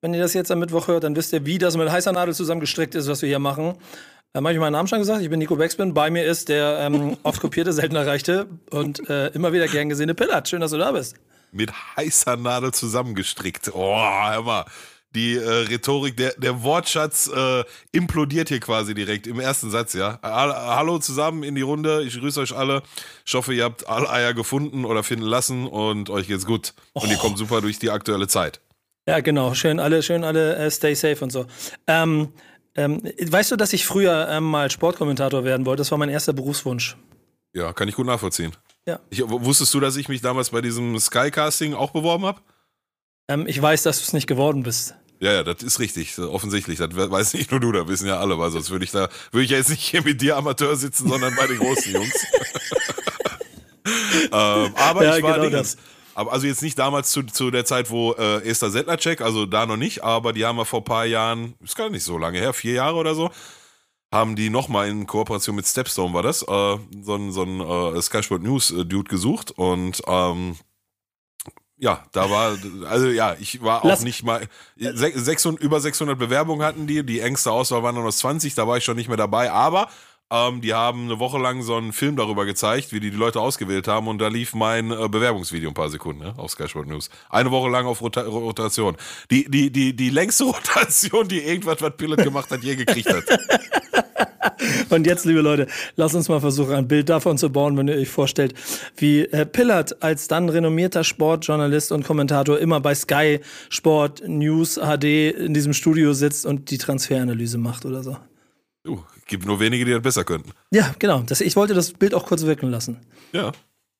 wenn ihr das jetzt am Mittwoch hört, dann wisst ihr, wie das mit heißer Nadel zusammengestrickt ist, was wir hier machen. Dann habe ich meinen Namen schon gesagt. Ich bin Nico Beckspin. Bei mir ist der ähm, oft kopierte, selten erreichte und äh, immer wieder gern gesehene Pillard. Schön, dass du da bist. Mit heißer Nadel zusammengestrickt. Oh, hör mal. Die äh, Rhetorik, der, der Wortschatz äh, implodiert hier quasi direkt im ersten Satz, ja. Hallo zusammen in die Runde. Ich grüße euch alle. Ich hoffe, ihr habt alle Eier gefunden oder finden lassen und euch geht's gut. Oh. Und ihr kommt super durch die aktuelle Zeit. Ja, genau. Schön alle, schön alle äh, stay safe und so. Ähm, ähm, weißt du, dass ich früher ähm, mal Sportkommentator werden wollte? Das war mein erster Berufswunsch. Ja, kann ich gut nachvollziehen. Ja. Ich, wusstest du, dass ich mich damals bei diesem Skycasting auch beworben habe? Ähm, ich weiß, dass du es nicht geworden bist. Ja, ja, das ist richtig, offensichtlich. Das weiß nicht nur du, da wissen ja alle, weil sonst würde ich da, würde ich ja jetzt nicht hier mit dir Amateur sitzen, sondern bei den großen Jungs. ähm, aber ja, ich war genau das. Aber also jetzt nicht damals zu, zu der Zeit, wo äh, Esther Settlercheck, also da noch nicht, aber die haben wir vor ein paar Jahren, ist gar nicht so lange her, vier Jahre oder so, haben die nochmal in Kooperation mit Stepstone war das, äh, so ein, so ein äh, Sky Sport News äh, Dude gesucht und ähm, ja, da war, also ja, ich war auch Lass, nicht mal, 600, über 600 Bewerbungen hatten die, die engste Auswahl waren noch 20, da war ich schon nicht mehr dabei, aber ähm, die haben eine Woche lang so einen Film darüber gezeigt, wie die die Leute ausgewählt haben und da lief mein äh, Bewerbungsvideo ein paar Sekunden ne, auf Sky Sport News. Eine Woche lang auf Rota Rotation. Die, die, die, die längste Rotation, die irgendwas, was Pilot gemacht hat, je gekriegt hat. Und jetzt, liebe Leute, lasst uns mal versuchen, ein Bild davon zu bauen, wenn ihr euch vorstellt, wie äh, Pillard als dann renommierter Sportjournalist und Kommentator immer bei Sky Sport News HD in diesem Studio sitzt und die Transferanalyse macht oder so. Uh, gibt nur wenige, die das besser könnten. Ja, genau. Das, ich wollte das Bild auch kurz wirken lassen. Ja.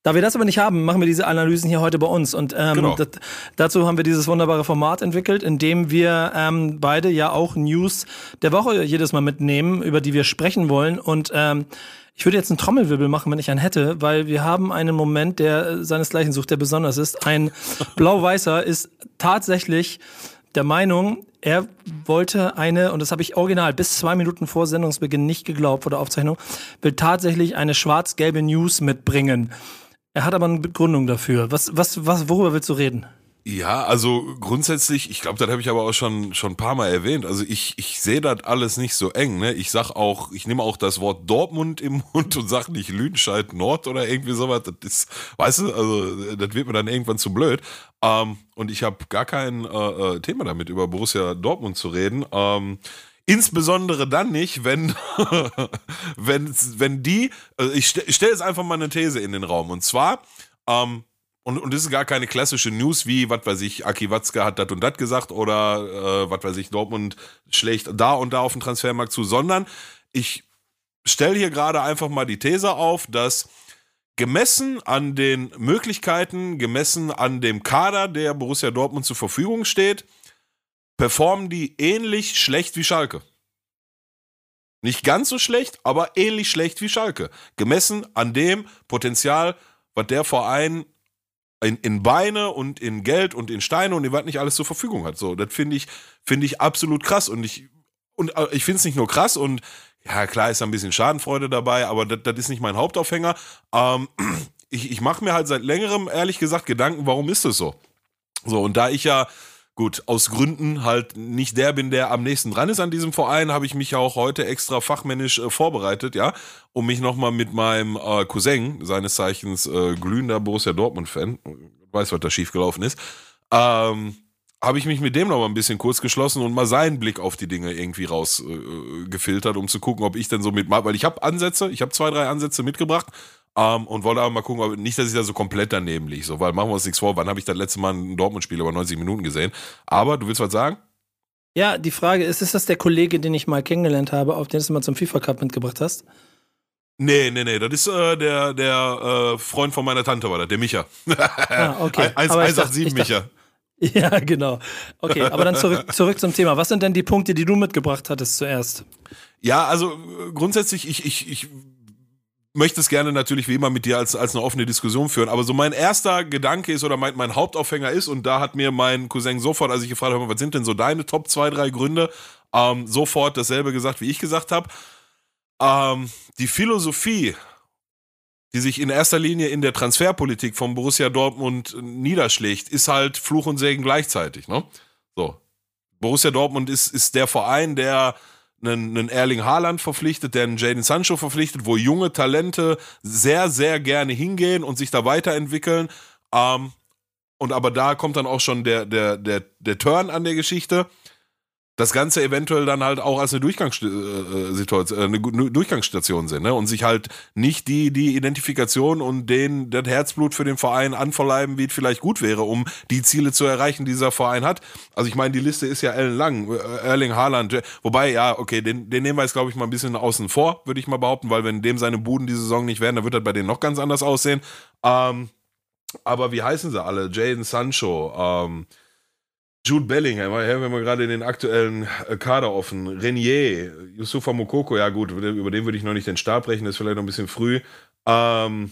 Da wir das aber nicht haben, machen wir diese Analysen hier heute bei uns. Und ähm, genau. das, dazu haben wir dieses wunderbare Format entwickelt, in dem wir ähm, beide ja auch News der Woche jedes Mal mitnehmen, über die wir sprechen wollen. Und ähm, ich würde jetzt einen Trommelwirbel machen, wenn ich einen hätte, weil wir haben einen Moment, der seinesgleichen sucht, der besonders ist. Ein Blau-Weißer ist tatsächlich der Meinung, er wollte eine, und das habe ich original bis zwei Minuten vor Sendungsbeginn nicht geglaubt, vor der Aufzeichnung, will tatsächlich eine schwarz-gelbe News mitbringen. Er hat aber eine Begründung dafür. Was, was, was, worüber willst du reden? Ja, also grundsätzlich, ich glaube, das habe ich aber auch schon schon ein paar Mal erwähnt. Also ich ich sehe das alles nicht so eng. Ne? Ich sag auch, ich nehme auch das Wort Dortmund im Mund und sag nicht Lüdenscheid Nord oder irgendwie sowas. Das ist, weißt du, also das wird mir dann irgendwann zu blöd. Ähm, und ich habe gar kein äh, äh Thema damit, über Borussia Dortmund zu reden. Ähm, Insbesondere dann nicht, wenn, wenn, wenn die, also ich stelle stell jetzt einfach mal eine These in den Raum. Und zwar, ähm, und, und das ist gar keine klassische News wie, was weiß ich, Aki Watzke hat das und das gesagt oder äh, was weiß ich, Dortmund schlägt da und da auf den Transfermarkt zu, sondern ich stelle hier gerade einfach mal die These auf, dass gemessen an den Möglichkeiten, gemessen an dem Kader, der Borussia Dortmund zur Verfügung steht, performen die ähnlich schlecht wie Schalke. Nicht ganz so schlecht, aber ähnlich schlecht wie Schalke. Gemessen an dem Potenzial, was der Verein in, in Beine und in Geld und in Steine und was nicht alles zur Verfügung hat. So, das finde ich, finde ich absolut krass. Und ich, und äh, ich finde es nicht nur krass und ja, klar ist da ein bisschen Schadenfreude dabei, aber das, das ist nicht mein Hauptaufhänger. Ähm, ich ich mache mir halt seit längerem, ehrlich gesagt, Gedanken, warum ist das so? So, und da ich ja gut, aus Gründen halt nicht der bin, der am nächsten dran ist an diesem Verein, habe ich mich auch heute extra fachmännisch äh, vorbereitet, ja, um mich nochmal mit meinem äh, Cousin, seines Zeichens äh, glühender Borussia Dortmund-Fan, weiß, was da schiefgelaufen ist, ähm, habe ich mich mit dem noch mal ein bisschen kurz geschlossen und mal seinen Blick auf die Dinge irgendwie rausgefiltert, äh, um zu gucken, ob ich denn so mit, weil ich habe Ansätze, ich habe zwei, drei Ansätze mitgebracht, ähm, und wollte aber mal gucken, ob, nicht, dass ich da so komplett daneben liege. So, weil machen wir uns nichts vor, wann habe ich das letzte Mal ein Dortmund-Spiel über 90 Minuten gesehen? Aber du willst was sagen? Ja, die Frage ist, ist das der Kollege, den ich mal kennengelernt habe, auf den du mal zum FIFA Cup mitgebracht hast? Nee, nee, nee, das ist äh, der, der äh, Freund von meiner Tante, war das, der Micha. ah, okay. 187 Micha. Ja, genau. Okay, aber dann zurück, zurück zum Thema. Was sind denn die Punkte, die du mitgebracht hattest zuerst? Ja, also äh, grundsätzlich, ich, ich, ich möchte es gerne natürlich wie immer mit dir als, als eine offene Diskussion führen, aber so mein erster Gedanke ist oder mein, mein Hauptaufhänger ist, und da hat mir mein Cousin sofort, als ich gefragt habe, was sind denn so deine Top 2, 3 Gründe, ähm, sofort dasselbe gesagt, wie ich gesagt habe. Ähm, die Philosophie die sich in erster Linie in der Transferpolitik von Borussia Dortmund niederschlägt, ist halt Fluch und Segen gleichzeitig. Ne? So. Borussia Dortmund ist, ist der Verein, der einen, einen Erling Haaland verpflichtet, der einen Jaden Sancho verpflichtet, wo junge Talente sehr, sehr gerne hingehen und sich da weiterentwickeln. Ähm, und aber da kommt dann auch schon der, der, der, der Turn an der Geschichte das Ganze eventuell dann halt auch als eine, Durchgangssituation, äh, eine Durchgangsstation sind ne? und sich halt nicht die, die Identifikation und den, das Herzblut für den Verein anverleiben, wie es vielleicht gut wäre, um die Ziele zu erreichen, die dieser Verein hat. Also ich meine, die Liste ist ja ellenlang. Äh, Erling Haaland, wobei, ja, okay, den, den nehmen wir jetzt, glaube ich, mal ein bisschen außen vor, würde ich mal behaupten, weil wenn dem seine Buden die Saison nicht werden, dann wird das bei denen noch ganz anders aussehen. Ähm, aber wie heißen sie alle? Jaden Sancho, ähm, Jude Bellingham, haben wir gerade den aktuellen äh, Kader offen. Renier, Yusufa Mokoko, ja gut, über den würde ich noch nicht den Stab brechen, das ist vielleicht noch ein bisschen früh. Ähm,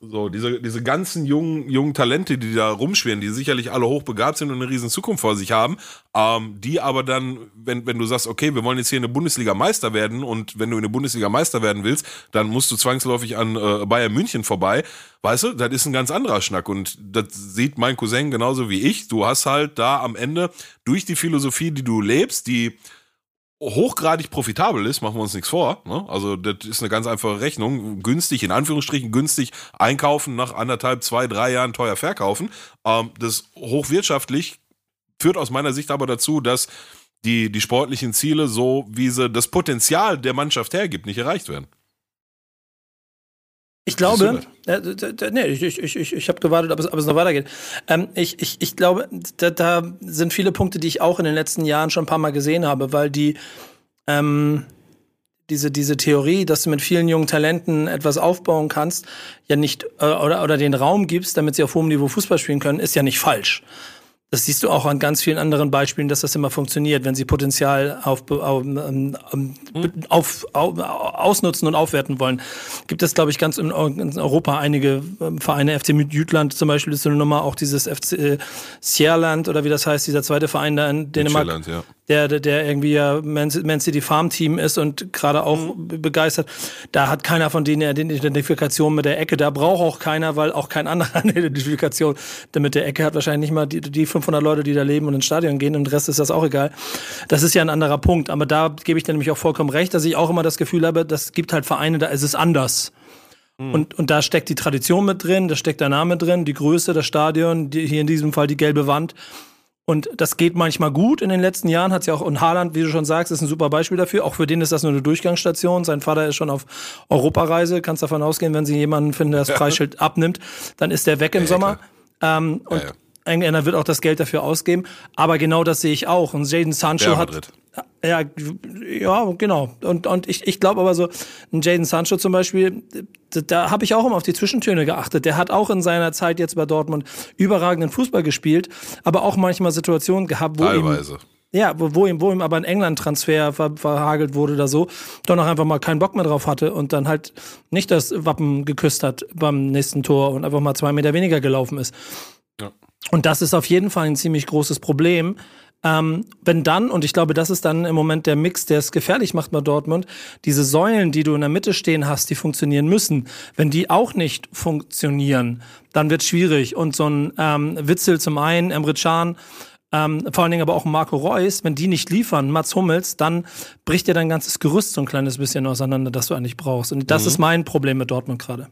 so, diese, diese ganzen jungen, jungen Talente, die da rumschwirren, die sicherlich alle hochbegabt sind und eine riesen Zukunft vor sich haben, ähm, die aber dann, wenn, wenn du sagst, okay, wir wollen jetzt hier in der Bundesliga Meister werden und wenn du in der Bundesliga Meister werden willst, dann musst du zwangsläufig an äh, Bayern München vorbei. Weißt du, das ist ein ganz anderer Schnack und das sieht mein Cousin genauso wie ich. Du hast halt da am Ende durch die Philosophie, die du lebst, die hochgradig profitabel ist, machen wir uns nichts vor. Ne? Also das ist eine ganz einfache Rechnung. Günstig, in Anführungsstrichen günstig einkaufen, nach anderthalb, zwei, drei Jahren teuer verkaufen. Ähm, das hochwirtschaftlich führt aus meiner Sicht aber dazu, dass die, die sportlichen Ziele, so wie sie das Potenzial der Mannschaft hergibt, nicht erreicht werden. Ich glaube, äh, nee, ich, ich, ich, ich habe gewartet, ob es, ob es noch weitergeht. Ähm, ich, ich, ich glaube, da, da sind viele Punkte, die ich auch in den letzten Jahren schon ein paar Mal gesehen habe, weil die ähm, diese, diese Theorie, dass du mit vielen jungen Talenten etwas aufbauen kannst, ja nicht äh, oder, oder den Raum gibst, damit sie auf hohem Niveau Fußball spielen können, ist ja nicht falsch. Das siehst du auch an ganz vielen anderen Beispielen, dass das immer funktioniert, wenn sie Potenzial auf, ähm, ähm, auf, auf, ausnutzen und aufwerten wollen. Gibt es, glaube ich, ganz in, Europa einige ähm, Vereine, FC Jütland zum Beispiel ist so eine Nummer, auch dieses FC äh, Sierland oder wie das heißt, dieser zweite Verein da in Dänemark. Sierland, ja der, der irgendwie ja Man City Farm Team ist und gerade auch mhm. begeistert. Da hat keiner von denen eine Identifikation mit der Ecke. Da braucht auch keiner, weil auch kein anderer eine Identifikation mit der Ecke hat. Wahrscheinlich nicht mal die, die 500 Leute, die da leben und ins Stadion gehen. Und den Rest ist das auch egal. Das ist ja ein anderer Punkt. Aber da gebe ich dir nämlich auch vollkommen recht, dass ich auch immer das Gefühl habe, das gibt halt Vereine, da ist es anders. Mhm. Und, und da steckt die Tradition mit drin, da steckt der Name drin, die Größe, das Stadion, die, hier in diesem Fall die gelbe Wand. Und das geht manchmal gut. In den letzten Jahren hat es ja auch, und Haaland, wie du schon sagst, ist ein super Beispiel dafür. Auch für den ist das nur eine Durchgangsstation. Sein Vater ist schon auf Europareise. Kannst davon ausgehen, wenn sie jemanden finden, der das Preisschild abnimmt, dann ist der weg im ja, Sommer. Ähm, und ja, Engländer wird auch das Geld dafür ausgeben. Aber genau das sehe ich auch. Und Jaden Sancho hat. Ja, ja, genau. Und, und ich, ich glaube aber so, ein Jaden Sancho zum Beispiel, da, da habe ich auch immer auf die Zwischentöne geachtet. Der hat auch in seiner Zeit jetzt bei Dortmund überragenden Fußball gespielt, aber auch manchmal Situationen gehabt, wo Teilweise. ihm ja, wo, wo, ihm, wo ihm aber ein England-Transfer ver, verhagelt wurde oder so, doch noch einfach mal keinen Bock mehr drauf hatte und dann halt nicht das Wappen geküsst hat beim nächsten Tor und einfach mal zwei Meter weniger gelaufen ist. Ja. Und das ist auf jeden Fall ein ziemlich großes Problem. Ähm, wenn dann, und ich glaube, das ist dann im Moment der Mix, der es gefährlich macht bei Dortmund, diese Säulen, die du in der Mitte stehen hast, die funktionieren müssen, wenn die auch nicht funktionieren, dann wird schwierig. Und so ein ähm, Witzel zum einen, Emre Can, ähm, vor allen Dingen aber auch Marco Reus, wenn die nicht liefern, Mats Hummels, dann bricht dir dein ganzes Gerüst so ein kleines bisschen auseinander, das du eigentlich brauchst. Und das mhm. ist mein Problem mit Dortmund gerade.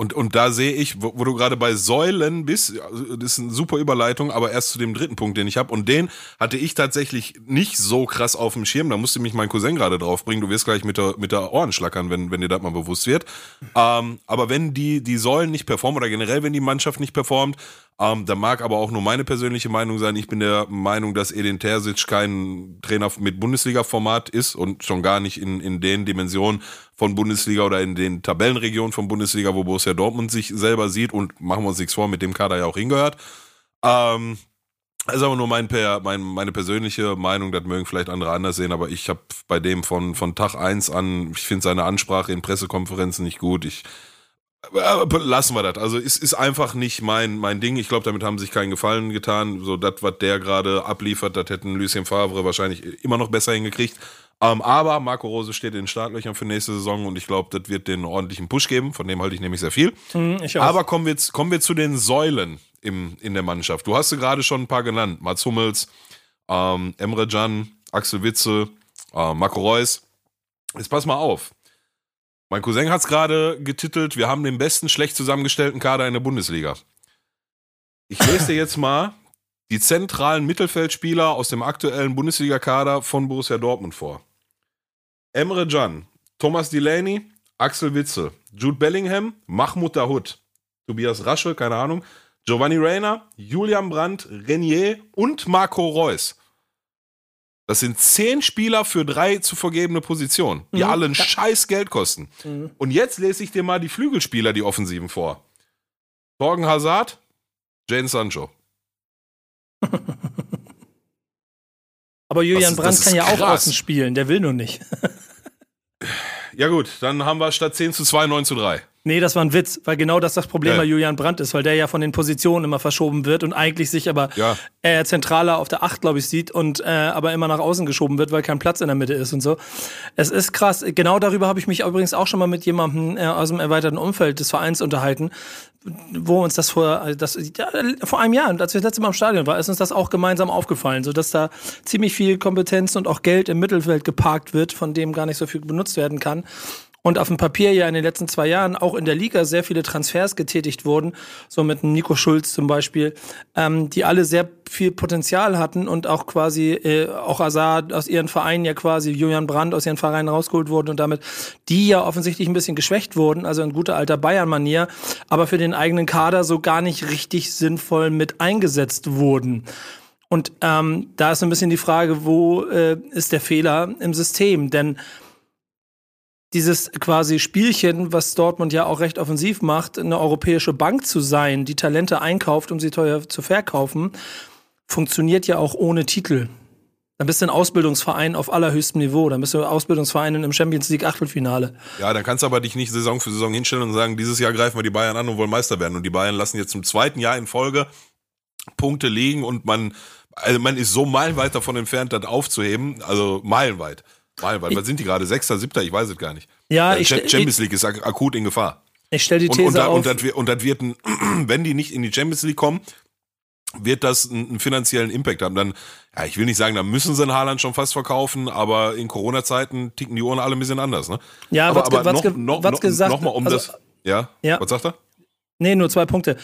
Und, und da sehe ich, wo, wo du gerade bei Säulen bist, also das ist eine super Überleitung, aber erst zu dem dritten Punkt, den ich habe. Und den hatte ich tatsächlich nicht so krass auf dem Schirm. Da musste mich mein Cousin gerade draufbringen. Du wirst gleich mit der, mit der Ohren schlackern, wenn, wenn dir das mal bewusst wird. Ähm, aber wenn die, die Säulen nicht performen oder generell, wenn die Mannschaft nicht performt, ähm, da mag aber auch nur meine persönliche Meinung sein. Ich bin der Meinung, dass Edin Terzic kein Trainer mit Bundesliga-Format ist und schon gar nicht in, in den Dimensionen von Bundesliga oder in den Tabellenregionen von Bundesliga, wo Borussia Dortmund sich selber sieht und machen wir uns nichts vor, mit dem Kader ja auch hingehört. Ähm, das ist aber nur mein, mein, meine persönliche Meinung, das mögen vielleicht andere anders sehen, aber ich habe bei dem von, von Tag 1 an, ich finde seine Ansprache in Pressekonferenzen nicht gut. Ich lassen wir das. Also es ist einfach nicht mein, mein Ding. Ich glaube, damit haben sich keinen Gefallen getan. So das, was der gerade abliefert, das hätten Lucien Favre wahrscheinlich immer noch besser hingekriegt. Ähm, aber Marco Rose steht in den Startlöchern für nächste Saison und ich glaube, das wird den ordentlichen Push geben. Von dem halte ich nämlich sehr viel. Mhm, aber kommen wir, kommen wir zu den Säulen im, in der Mannschaft. Du hast sie gerade schon ein paar genannt. Mats Hummels, ähm, Emre Can, Axel Witze, äh, Marco Reus. Jetzt pass mal auf. Mein Cousin hat es gerade getitelt, wir haben den besten schlecht zusammengestellten Kader in der Bundesliga. Ich lese dir jetzt mal die zentralen Mittelfeldspieler aus dem aktuellen Bundesliga-Kader von Borussia Dortmund vor. Emre Can, Thomas Delaney, Axel Witzel, Jude Bellingham, Mahmoud Dahoud, Tobias Rasche, keine Ahnung, Giovanni Reyna, Julian Brandt, Renier und Marco Reus. Das sind zehn Spieler für drei zu vergebene Positionen, die mhm. alle ein scheiß Geld kosten. Mhm. Und jetzt lese ich dir mal die Flügelspieler, die Offensiven vor. Torgen Hazard, Jane Sancho. Aber Julian das, Brandt das kann ja krass. auch außen spielen, der will nur nicht. ja gut, dann haben wir statt 10 zu 2 9 zu 3. Nee, das war ein Witz, weil genau das das Problem ja. bei Julian Brandt ist, weil der ja von den Positionen immer verschoben wird und eigentlich sich aber ja. äh, zentraler auf der Acht, glaube ich, sieht und äh, aber immer nach außen geschoben wird, weil kein Platz in der Mitte ist und so. Es ist krass. Genau darüber habe ich mich übrigens auch schon mal mit jemandem äh, aus dem erweiterten Umfeld des Vereins unterhalten, wo uns das vor, das, ja, vor einem Jahr, als wir das letzte Mal im Stadion waren, ist uns das auch gemeinsam aufgefallen, so dass da ziemlich viel Kompetenz und auch Geld im Mittelfeld geparkt wird, von dem gar nicht so viel benutzt werden kann und auf dem Papier ja in den letzten zwei Jahren auch in der Liga sehr viele Transfers getätigt wurden, so mit Nico Schulz zum Beispiel, ähm, die alle sehr viel Potenzial hatten und auch quasi äh, auch Azar aus ihren Vereinen ja quasi Julian Brandt aus ihren Vereinen rausgeholt wurden und damit die ja offensichtlich ein bisschen geschwächt wurden, also in guter alter Bayern-Manier, aber für den eigenen Kader so gar nicht richtig sinnvoll mit eingesetzt wurden. Und ähm, da ist ein bisschen die Frage, wo äh, ist der Fehler im System? Denn dieses quasi Spielchen, was Dortmund ja auch recht offensiv macht, eine europäische Bank zu sein, die Talente einkauft, um sie teuer zu verkaufen, funktioniert ja auch ohne Titel. Dann bist du ein Ausbildungsverein auf allerhöchstem Niveau. Dann bist du Ausbildungsverein im Champions League Achtelfinale. Ja, dann kannst du aber dich nicht Saison für Saison hinstellen und sagen, dieses Jahr greifen wir die Bayern an und wollen Meister werden. Und die Bayern lassen jetzt zum zweiten Jahr in Folge Punkte liegen und man, also man ist so meilenweit davon entfernt, das aufzuheben. Also meilenweit. Weil, weil, was sind die gerade? Sechster, siebter? Ich weiß es gar nicht. Ja, äh, ich Champions League ist ak akut in Gefahr. Ich stelle die These und, und, auf. Und das, und das wird, ein, wenn die nicht in die Champions League kommen, wird das einen finanziellen Impact haben. Dann, ja, ich will nicht sagen, da müssen sie in Haaland schon fast verkaufen, aber in Corona-Zeiten ticken die Uhren alle ein bisschen anders, ne? Ja, aber, aber Watzke, noch, noch, noch, gesagt, noch mal um also, das. Ja? ja? Was sagt er? Nee, nur zwei Punkte.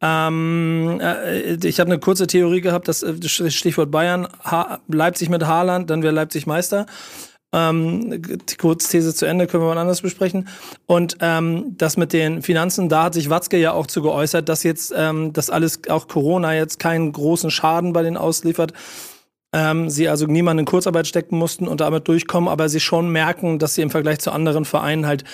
Ähm, äh, ich habe eine kurze Theorie gehabt, das äh, Stichwort Bayern, ha Leipzig mit Haaland, dann wäre Leipzig Meister. Ähm, die Kurzthese zu Ende können wir mal anders besprechen. Und ähm, das mit den Finanzen, da hat sich Watzke ja auch zu geäußert, dass jetzt ähm, das alles, auch Corona jetzt keinen großen Schaden bei denen ausliefert. Ähm, sie also niemanden in Kurzarbeit stecken mussten und damit durchkommen, aber sie schon merken, dass sie im Vergleich zu anderen Vereinen halt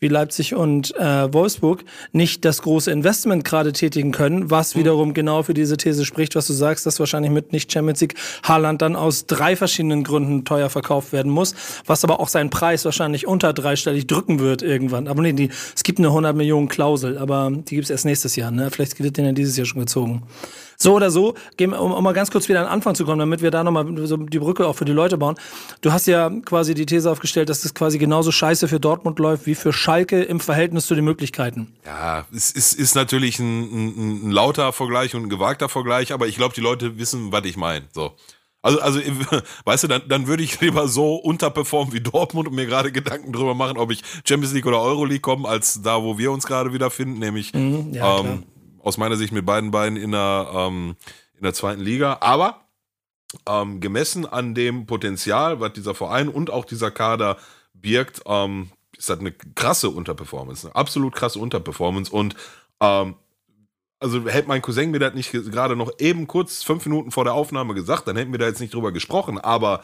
wie Leipzig und äh, Wolfsburg nicht das große Investment gerade tätigen können, was mhm. wiederum genau für diese These spricht, was du sagst, dass wahrscheinlich mit nicht Champions League Haaland dann aus drei verschiedenen Gründen teuer verkauft werden muss, was aber auch seinen Preis wahrscheinlich unter dreistellig drücken wird irgendwann. Aber nee, die, es gibt eine 100 Millionen Klausel, aber die gibt es erst nächstes Jahr. Ne? Vielleicht wird den ja dieses Jahr schon gezogen. So oder so, um, um mal ganz kurz wieder an den Anfang zu kommen, damit wir da nochmal so die Brücke auch für die Leute bauen. Du hast ja quasi die These aufgestellt, dass das quasi genauso scheiße für Dortmund läuft wie für Schalke im Verhältnis zu den Möglichkeiten. Ja, es ist, ist natürlich ein, ein, ein lauter Vergleich und ein gewagter Vergleich, aber ich glaube, die Leute wissen, was ich meine. So. Also, also, weißt du, dann, dann würde ich lieber so unterperformen wie Dortmund und mir gerade Gedanken drüber machen, ob ich Champions League oder Euroleague komme, als da, wo wir uns gerade wieder finden, nämlich mhm, ja, ähm, aus meiner Sicht mit beiden Beinen in der, ähm, in der zweiten Liga. Aber ähm, gemessen an dem Potenzial, was dieser Verein und auch dieser Kader birgt, ähm, ist das eine krasse Unterperformance, eine absolut krasse Unterperformance. Und ähm, also hätte mein Cousin mir das nicht gerade noch eben kurz fünf Minuten vor der Aufnahme gesagt, dann hätten wir da jetzt nicht drüber gesprochen. Aber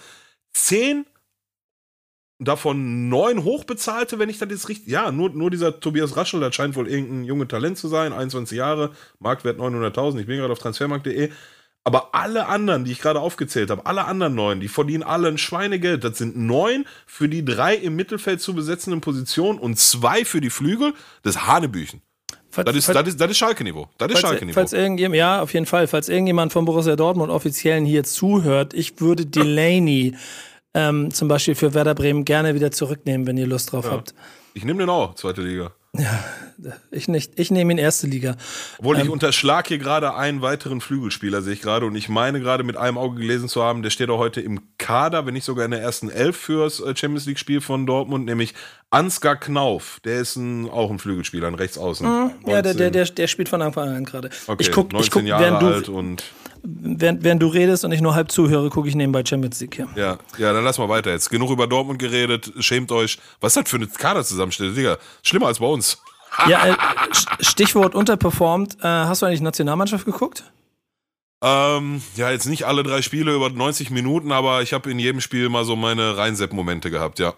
zehn davon neun Hochbezahlte, wenn ich das jetzt richtig. Ja, nur, nur dieser Tobias Raschel, das scheint wohl irgendein junge Talent zu sein, 21 Jahre, Marktwert 900.000. Ich bin gerade auf transfermarkt.de. Aber alle anderen, die ich gerade aufgezählt habe, alle anderen neun, die verdienen alle ein Schweinegeld. Das sind neun für die drei im Mittelfeld zu besetzenden Positionen und zwei für die Flügel. Das ist Hanebüchen. Falls, das, ist, falls, das, ist, das ist Schalke-Niveau. Das ist Schalke-Niveau. Falls irgendjemand, ja, auf jeden Fall. Falls irgendjemand von Borussia Dortmund offiziellen hier zuhört, ich würde Delaney ähm, zum Beispiel für Werder Bremen gerne wieder zurücknehmen, wenn ihr Lust drauf ja. habt. Ich nehme den auch, zweite Liga. Ja, ich nicht. Ich nehme ihn erste Liga. Obwohl ähm, ich unterschlag hier gerade einen weiteren Flügelspieler, sehe ich gerade. Und ich meine gerade mit einem Auge gelesen zu haben, der steht auch heute im Kader, wenn nicht sogar in der ersten Elf fürs äh, Champions League-Spiel von Dortmund, nämlich Ansgar Knauf. Der ist ein, auch ein Flügelspieler, ein Rechtsaußen. Mhm, ja, der, der, der, der spielt von Anfang an gerade. Okay, ich guck, 19 ich guck, Jahre alt und während, während du redest und ich nur halb zuhöre, gucke ich nebenbei Champions League hier. Ja, ja, dann lass mal weiter jetzt. Genug über Dortmund geredet, schämt euch. Was ist das für eine Kaderzusammenstellung, Digga? Schlimmer als bei uns. ja, äh, Stichwort unterperformt. Äh, hast du eigentlich Nationalmannschaft geguckt? Ähm, ja, jetzt nicht alle drei Spiele über 90 Minuten, aber ich habe in jedem Spiel mal so meine Reinsepp-Momente gehabt, ja.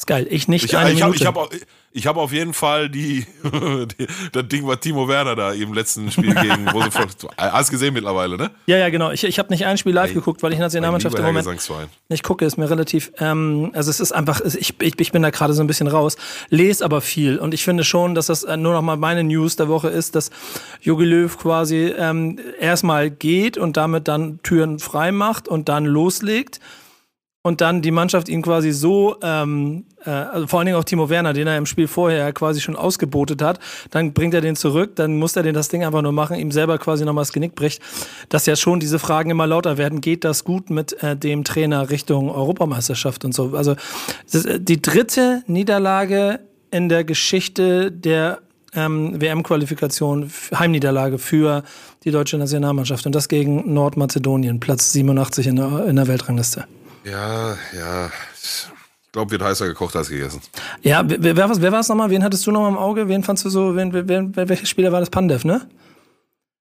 Ist geil. Ich nicht ich, eine ich. Hab, ich habe ich hab auf jeden Fall die, die, das Ding, was Timo Werner da im letzten Spiel gegen, von, hast gesehen mittlerweile, ne? Ja, ja, genau. Ich, ich habe nicht ein Spiel live Ey, geguckt, weil ich Nationalmannschaft im Moment nicht gucke. Ist mir relativ, ähm, also es ist einfach, ich, ich, ich bin da gerade so ein bisschen raus, lese aber viel und ich finde schon, dass das äh, nur noch mal meine News der Woche ist, dass Jogi Löw quasi ähm, erstmal geht und damit dann Türen frei macht und dann loslegt und dann die Mannschaft ihn quasi so, ähm, äh, also vor allen Dingen auch Timo Werner, den er im Spiel vorher quasi schon ausgebotet hat, dann bringt er den zurück, dann muss er den das Ding einfach nur machen, ihm selber quasi nochmal das Genick bricht, dass ja schon diese Fragen immer lauter werden, geht das gut mit äh, dem Trainer Richtung Europameisterschaft und so. Also äh, die dritte Niederlage in der Geschichte der ähm, WM-Qualifikation, Heimniederlage für die deutsche Nationalmannschaft und das gegen Nordmazedonien, Platz 87 in der, in der Weltrangliste. Ja, ja. Ich glaube, wird heißer gekocht als gegessen. Ja, wer, wer, wer war es nochmal? Wen hattest du nochmal im Auge? Wen fandst du so, wen, wer, welcher Spieler war das? Pandev, ne?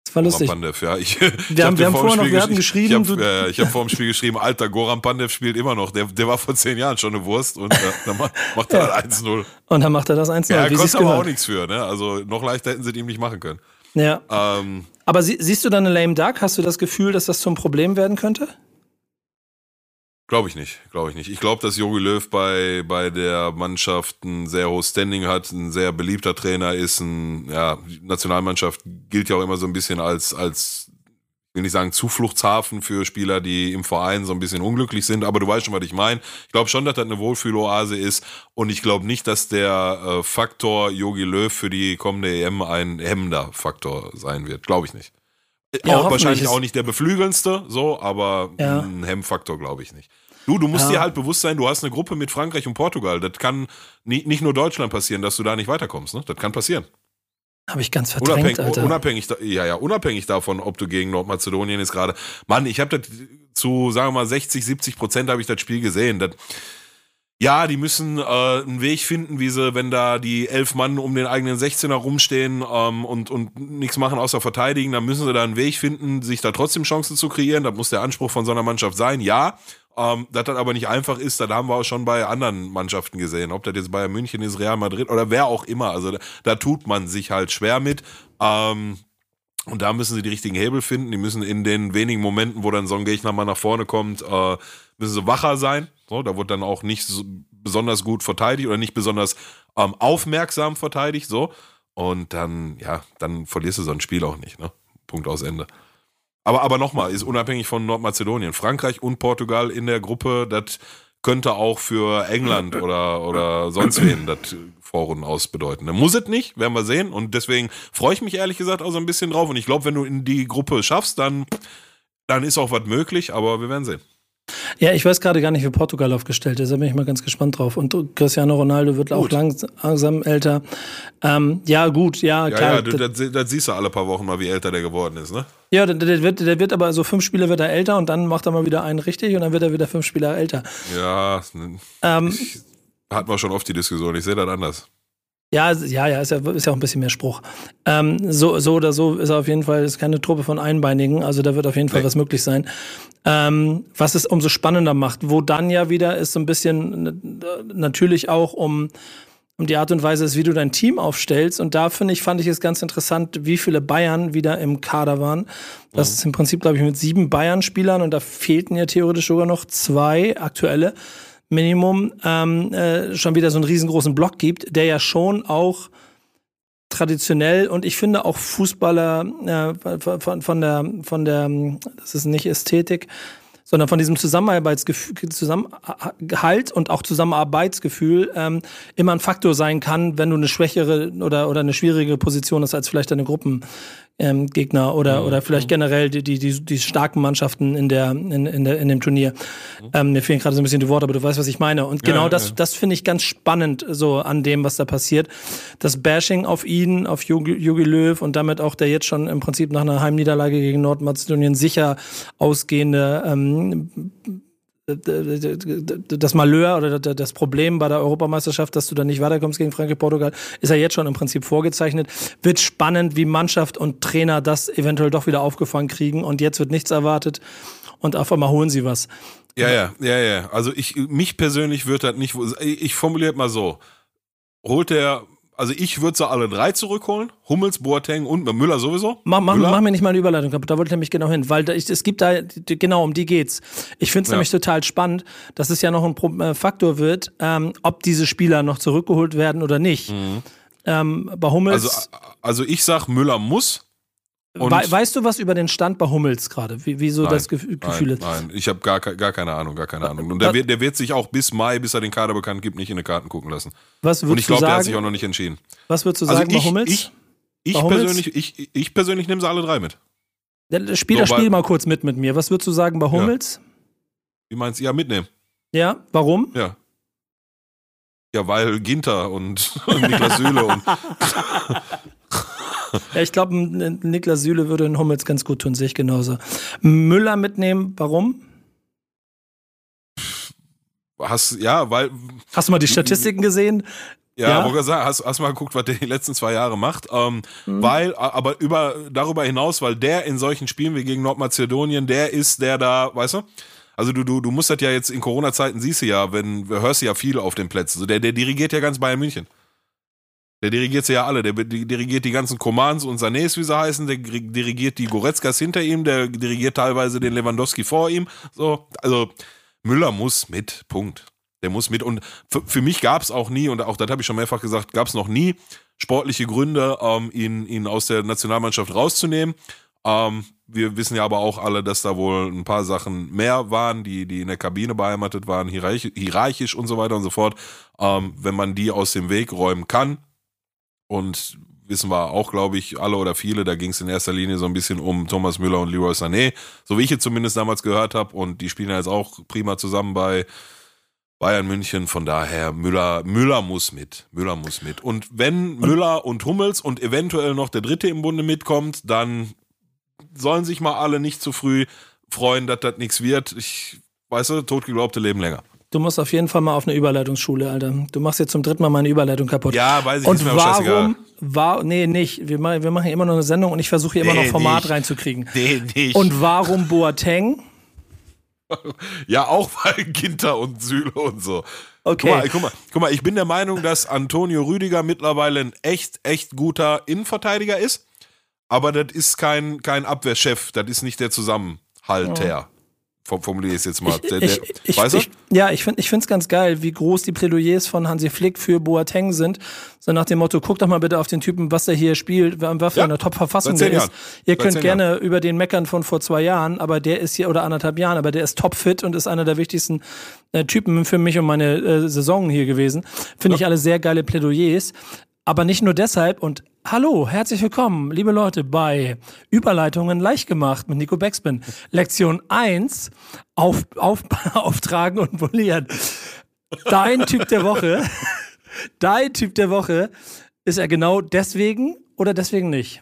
Das war lustig. Goran Pandev, ja. Ich, wir ich haben, wir haben vorher noch, wir hatten geschrieben. Ich habe äh, hab vor dem Spiel geschrieben, alter, Goran Pandev spielt immer noch. Der, der war vor zehn Jahren schon eine Wurst und äh, dann macht er ja. 1-0. Und dann macht er das 1-0. Ja, er konnte aber auch nichts für, ne? Also noch leichter hätten sie ihm nicht machen können. Ja. Ähm, aber sie, siehst du dann eine Lame Duck? Hast du das Gefühl, dass das zum Problem werden könnte? Glaube ich nicht, glaube ich nicht. Ich glaube, dass Jogi Löw bei, bei der Mannschaft ein sehr hohes Standing hat, ein sehr beliebter Trainer ist, ein, ja, Nationalmannschaft gilt ja auch immer so ein bisschen als, als, will nicht sagen, Zufluchtshafen für Spieler, die im Verein so ein bisschen unglücklich sind, aber du weißt schon, was ich meine. Ich glaube schon, dass das eine Wohlfühloase ist und ich glaube nicht, dass der äh, Faktor Jogi Löw für die kommende EM ein hemmender Faktor sein wird. Glaube ich nicht. Ja, auch wahrscheinlich auch nicht der beflügelndste, so, aber ja. ein Hemmfaktor glaube ich nicht. Du, du musst ja. dir halt bewusst sein, du hast eine Gruppe mit Frankreich und Portugal. Das kann nie, nicht nur Deutschland passieren, dass du da nicht weiterkommst. Ne? Das kann passieren. Habe ich ganz verdrängt, unabhängig, Alter. Unabhängig, ja, ja, unabhängig davon, ob du gegen Nordmazedonien ist gerade. Mann, ich habe das zu, sagen wir mal, 60, 70 Prozent habe ich das Spiel gesehen. Das, ja, die müssen äh, einen Weg finden, wie sie, wenn da die elf Mann um den eigenen 16er rumstehen ähm, und, und nichts machen außer verteidigen, dann müssen sie da einen Weg finden, sich da trotzdem Chancen zu kreieren. Das muss der Anspruch von so einer Mannschaft sein, ja. Ähm, dass das aber nicht einfach ist, das haben wir auch schon bei anderen Mannschaften gesehen. Ob das jetzt Bayern München ist, Real Madrid oder wer auch immer. Also da, da tut man sich halt schwer mit. Ähm, und da müssen sie die richtigen Hebel finden. Die müssen in den wenigen Momenten, wo dann so ein Gegner mal nach vorne kommt, äh, müssen sie wacher sein. So, da wird dann auch nicht so besonders gut verteidigt oder nicht besonders ähm, aufmerksam verteidigt. So. Und dann, ja, dann verlierst du so ein Spiel auch nicht. Ne? Punkt aus Ende. Aber, aber nochmal, ist unabhängig von Nordmazedonien. Frankreich und Portugal in der Gruppe, das könnte auch für England oder, oder sonst wen das Vorrunden aus bedeuten. Muss es nicht, werden wir sehen. Und deswegen freue ich mich ehrlich gesagt auch so ein bisschen drauf. Und ich glaube, wenn du in die Gruppe schaffst, dann, dann ist auch was möglich, aber wir werden sehen. Ja, ich weiß gerade gar nicht, wie Portugal aufgestellt ist. Da bin ich mal ganz gespannt drauf. Und Cristiano Ronaldo wird gut. auch langsam älter. Ähm, ja, gut, ja, ja klar. Ja, das, das, das, siehst du alle paar Wochen mal, wie älter der geworden ist, ne? Ja, der, der, wird, der wird aber so fünf Spiele wird er älter und dann macht er mal wieder einen richtig und dann wird er wieder fünf Spiele älter. Ja, ähm, ich, hatten wir schon oft die Diskussion. Ich sehe das anders. Ja, ja, ja, ist ja, ist ja auch ein bisschen mehr Spruch. Ähm, so, so oder so ist er auf jeden Fall ist keine Truppe von Einbeinigen, also da wird auf jeden Fall nee. was möglich sein. Ähm, was es umso spannender macht, wo dann ja wieder ist so ein bisschen natürlich auch um um die Art und Weise ist, wie du dein Team aufstellst. Und da finde ich, fand ich es ganz interessant, wie viele Bayern wieder im Kader waren. Das mhm. ist im Prinzip, glaube ich, mit sieben Bayern-Spielern und da fehlten ja theoretisch sogar noch zwei aktuelle. Minimum ähm, äh, schon wieder so einen riesengroßen Block gibt, der ja schon auch traditionell und ich finde auch Fußballer äh, von, von der von der das ist nicht Ästhetik, sondern von diesem Zusammenarbeitsgefühl, Zusammenhalt und auch Zusammenarbeitsgefühl ähm, immer ein Faktor sein kann, wenn du eine schwächere oder, oder eine schwierige Position hast als vielleicht deine Gruppen ähm, Gegner oder, mhm. oder vielleicht generell die, die, die, die starken Mannschaften in, der, in, in, der, in dem Turnier. Mhm. Ähm, mir fehlen gerade so ein bisschen die Worte, aber du weißt, was ich meine. Und genau ja, das, ja. das finde ich ganz spannend so an dem, was da passiert. Das Bashing auf ihn, auf Jogi, Jogi Löw und damit auch der jetzt schon im Prinzip nach einer Heimniederlage gegen Nordmazedonien sicher ausgehende ähm, das Malheur oder das Problem bei der Europameisterschaft, dass du dann nicht weiterkommst gegen Frankreich, Portugal, ist ja jetzt schon im Prinzip vorgezeichnet. Wird spannend, wie Mannschaft und Trainer das eventuell doch wieder aufgefangen kriegen und jetzt wird nichts erwartet und auf einmal holen sie was. Ja, ja, ja, ja. Also ich, mich persönlich wird das nicht, ich formuliere mal so. Holt der also ich würde sie alle drei zurückholen. Hummels, Boateng und Müller sowieso. Mach, mach, Müller. mach mir nicht mal eine Überleitung, da wollte ich nämlich genau hin, weil da, ich, es gibt da, genau, um die geht's. Ich finde es ja. nämlich total spannend, dass es ja noch ein äh, Faktor wird, ähm, ob diese Spieler noch zurückgeholt werden oder nicht. Mhm. Ähm, bei Hummels. Also, also ich sag, Müller muss. We weißt du was über den Stand bei Hummels gerade? Wie, wie so nein, das Gefühl nein, ist? Nein, ich habe gar, gar keine Ahnung, gar keine Ahnung. Und der wird, der wird sich auch bis Mai, bis er den Kader bekannt gibt, nicht in die Karten gucken lassen. Was Und ich glaube, der hat sich auch noch nicht entschieden. Was würdest du also sagen ich, bei Hummels? Ich, ich, bei Hummels? persönlich, ich, ich persönlich nehme sie alle drei mit. Ja, spiel so, das Spiel mal kurz mit mit mir. Was würdest du sagen bei Hummels? Ja. Wie meinst du? Ja, mitnehmen. Ja, warum? Ja. Ja, weil Ginter und, und Niklas Süle und ja, ich glaube, Niklas Süle würde in Hummels ganz gut tun, sehe ich genauso. Müller mitnehmen, warum? Hast, ja, weil. Hast du mal die Statistiken gesehen? Ja, ja. aber gesagt, hast, hast mal geguckt, was der die letzten zwei Jahre macht. Ähm, mhm. Weil, aber über, darüber hinaus, weil der in solchen Spielen wie gegen Nordmazedonien, der ist, der da, weißt du? Also du, du, du musst das ja jetzt in Corona-Zeiten siehst du ja, wenn, hörst du ja viel auf den Plätzen. Also der, der dirigiert ja ganz Bayern München. Der dirigiert sie ja alle. Der dirigiert die ganzen Commands und Sanés, wie sie heißen. Der dirigiert die Goretzkas hinter ihm. Der dirigiert teilweise den Lewandowski vor ihm. So, also Müller muss mit. Punkt. Der muss mit. Und für, für mich gab es auch nie, und auch das habe ich schon mehrfach gesagt, gab es noch nie sportliche Gründe, ähm, ihn, ihn aus der Nationalmannschaft rauszunehmen. Ähm, wir wissen ja aber auch alle, dass da wohl ein paar Sachen mehr waren, die, die in der Kabine beheimatet waren, hierarchisch und so weiter und so fort. Ähm, wenn man die aus dem Weg räumen kann, und wissen wir auch, glaube ich, alle oder viele, da ging es in erster Linie so ein bisschen um Thomas Müller und Leroy Sané, so wie ich jetzt zumindest damals gehört habe. Und die spielen ja jetzt auch prima zusammen bei Bayern München. Von daher, Müller, Müller muss mit. Müller muss mit. Und wenn Müller und Hummels und eventuell noch der Dritte im Bunde mitkommt, dann sollen sich mal alle nicht zu früh freuen, dass das nichts wird. Ich weiß, totgeglaubte leben länger. Du musst auf jeden Fall mal auf eine Überleitungsschule, Alter. Du machst jetzt zum dritten Mal meine Überleitung kaputt. Ja, weiß ich, und ist mir warum, war, nee, nicht. Wir, wir machen hier immer noch eine Sendung und ich versuche hier nee, immer noch Format nicht. reinzukriegen. Nee, nicht. Und warum Boateng? ja, auch weil Ginter und Süle und so. Okay. Guck mal, guck mal, guck mal, ich bin der Meinung, dass Antonio Rüdiger mittlerweile ein echt, echt guter Innenverteidiger ist. Aber das ist kein, kein Abwehrchef, das ist nicht der Zusammenhalter. Ja formuliere ich es jetzt mal. Der, der, ich, weißt du? Ich, ja, ich finde es ganz geil, wie groß die Plädoyers von Hansi Flick für Boateng sind. So nach dem Motto, guck doch mal bitte auf den Typen, was er hier spielt, was für ja, eine Top-Verfassung der ist. Ihr könnt gerne Jahren. über den meckern von vor zwei Jahren, aber der ist hier, oder anderthalb Jahren, aber der ist topfit und ist einer der wichtigsten äh, Typen für mich und meine äh, Saison hier gewesen. Finde ja. ich alle sehr geile Plädoyers. Aber nicht nur deshalb und hallo, herzlich willkommen, liebe Leute, bei Überleitungen leicht gemacht mit Nico Beckspin. Lektion 1, auf, auf, auftragen und polieren. Dein Typ der Woche, dein Typ der Woche, ist er genau deswegen oder deswegen nicht?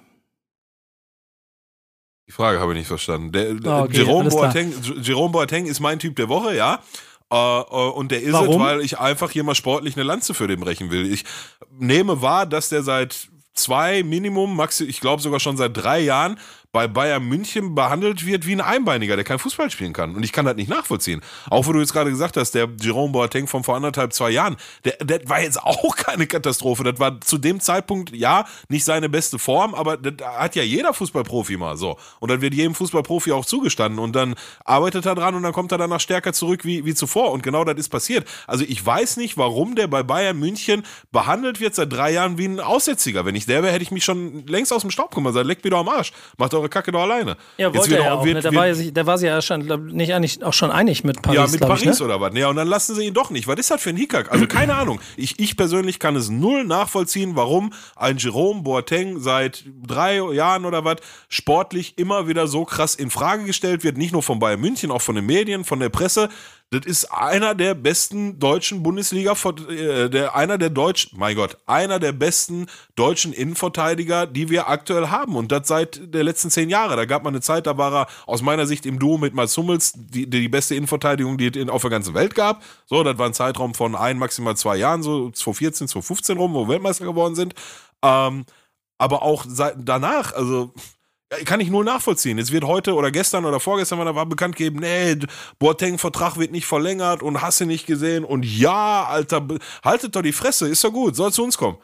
Die Frage habe ich nicht verstanden. Der, oh, okay, Jerome, Boateng, Jerome Boateng ist mein Typ der Woche, ja. Äh, und der ist Warum? es, weil ich einfach hier mal sportlich eine Lanze für den brechen will. Ich nehme wahr, dass der seit zwei Minimum, maxi, ich glaube sogar schon seit drei Jahren bei Bayern München behandelt wird wie ein Einbeiniger, der kein Fußball spielen kann. Und ich kann das nicht nachvollziehen. Auch wo du jetzt gerade gesagt hast, der Jerome Boateng von vor anderthalb, zwei Jahren, der, der war jetzt auch keine Katastrophe. Das war zu dem Zeitpunkt, ja, nicht seine beste Form, aber das hat ja jeder Fußballprofi mal so. Und dann wird jedem Fußballprofi auch zugestanden. Und dann arbeitet er dran und dann kommt er danach stärker zurück wie, wie zuvor. Und genau das ist passiert. Also ich weiß nicht, warum der bei Bayern München behandelt wird seit drei Jahren wie ein Aussätziger. Wenn ich der wäre, hätte ich mich schon längst aus dem Staub gemacht. Sagt, leckt wieder am Arsch. Macht eure Kacke doch alleine. Ja, wollte er ja auch. Wird, ne? da, war ja, da war sie ja schon, nicht eigentlich auch schon einig mit Paris. Ja, mit Paris ich, ne? oder was. Ja, und dann lassen sie ihn doch nicht. Was ist das für ein Hickhack? Also keine Ahnung. Ich, ich persönlich kann es null nachvollziehen, warum ein Jerome Boateng seit drei Jahren oder was sportlich immer wieder so krass in Frage gestellt wird. Nicht nur von Bayern München, auch von den Medien, von der Presse. Das ist einer der besten deutschen Bundesliga, äh, der, einer der deutschen, mein Gott, einer der besten deutschen Innenverteidiger, die wir aktuell haben. Und das seit der letzten zehn Jahre. Da gab man eine Zeit, da war er aus meiner Sicht im Duo mit Mats Hummels die, die beste Innenverteidigung, die es auf der ganzen Welt gab. So, das war ein Zeitraum von ein, maximal zwei Jahren, so 2014, 2015 rum, wo wir Weltmeister geworden sind. Ähm, aber auch seit, danach, also kann ich null nachvollziehen. Es wird heute oder gestern oder vorgestern war, war bekannt gegeben, nee, Boateng-Vertrag wird nicht verlängert und hast du nicht gesehen. Und ja, Alter, haltet doch die Fresse, ist doch gut, soll zu uns kommen.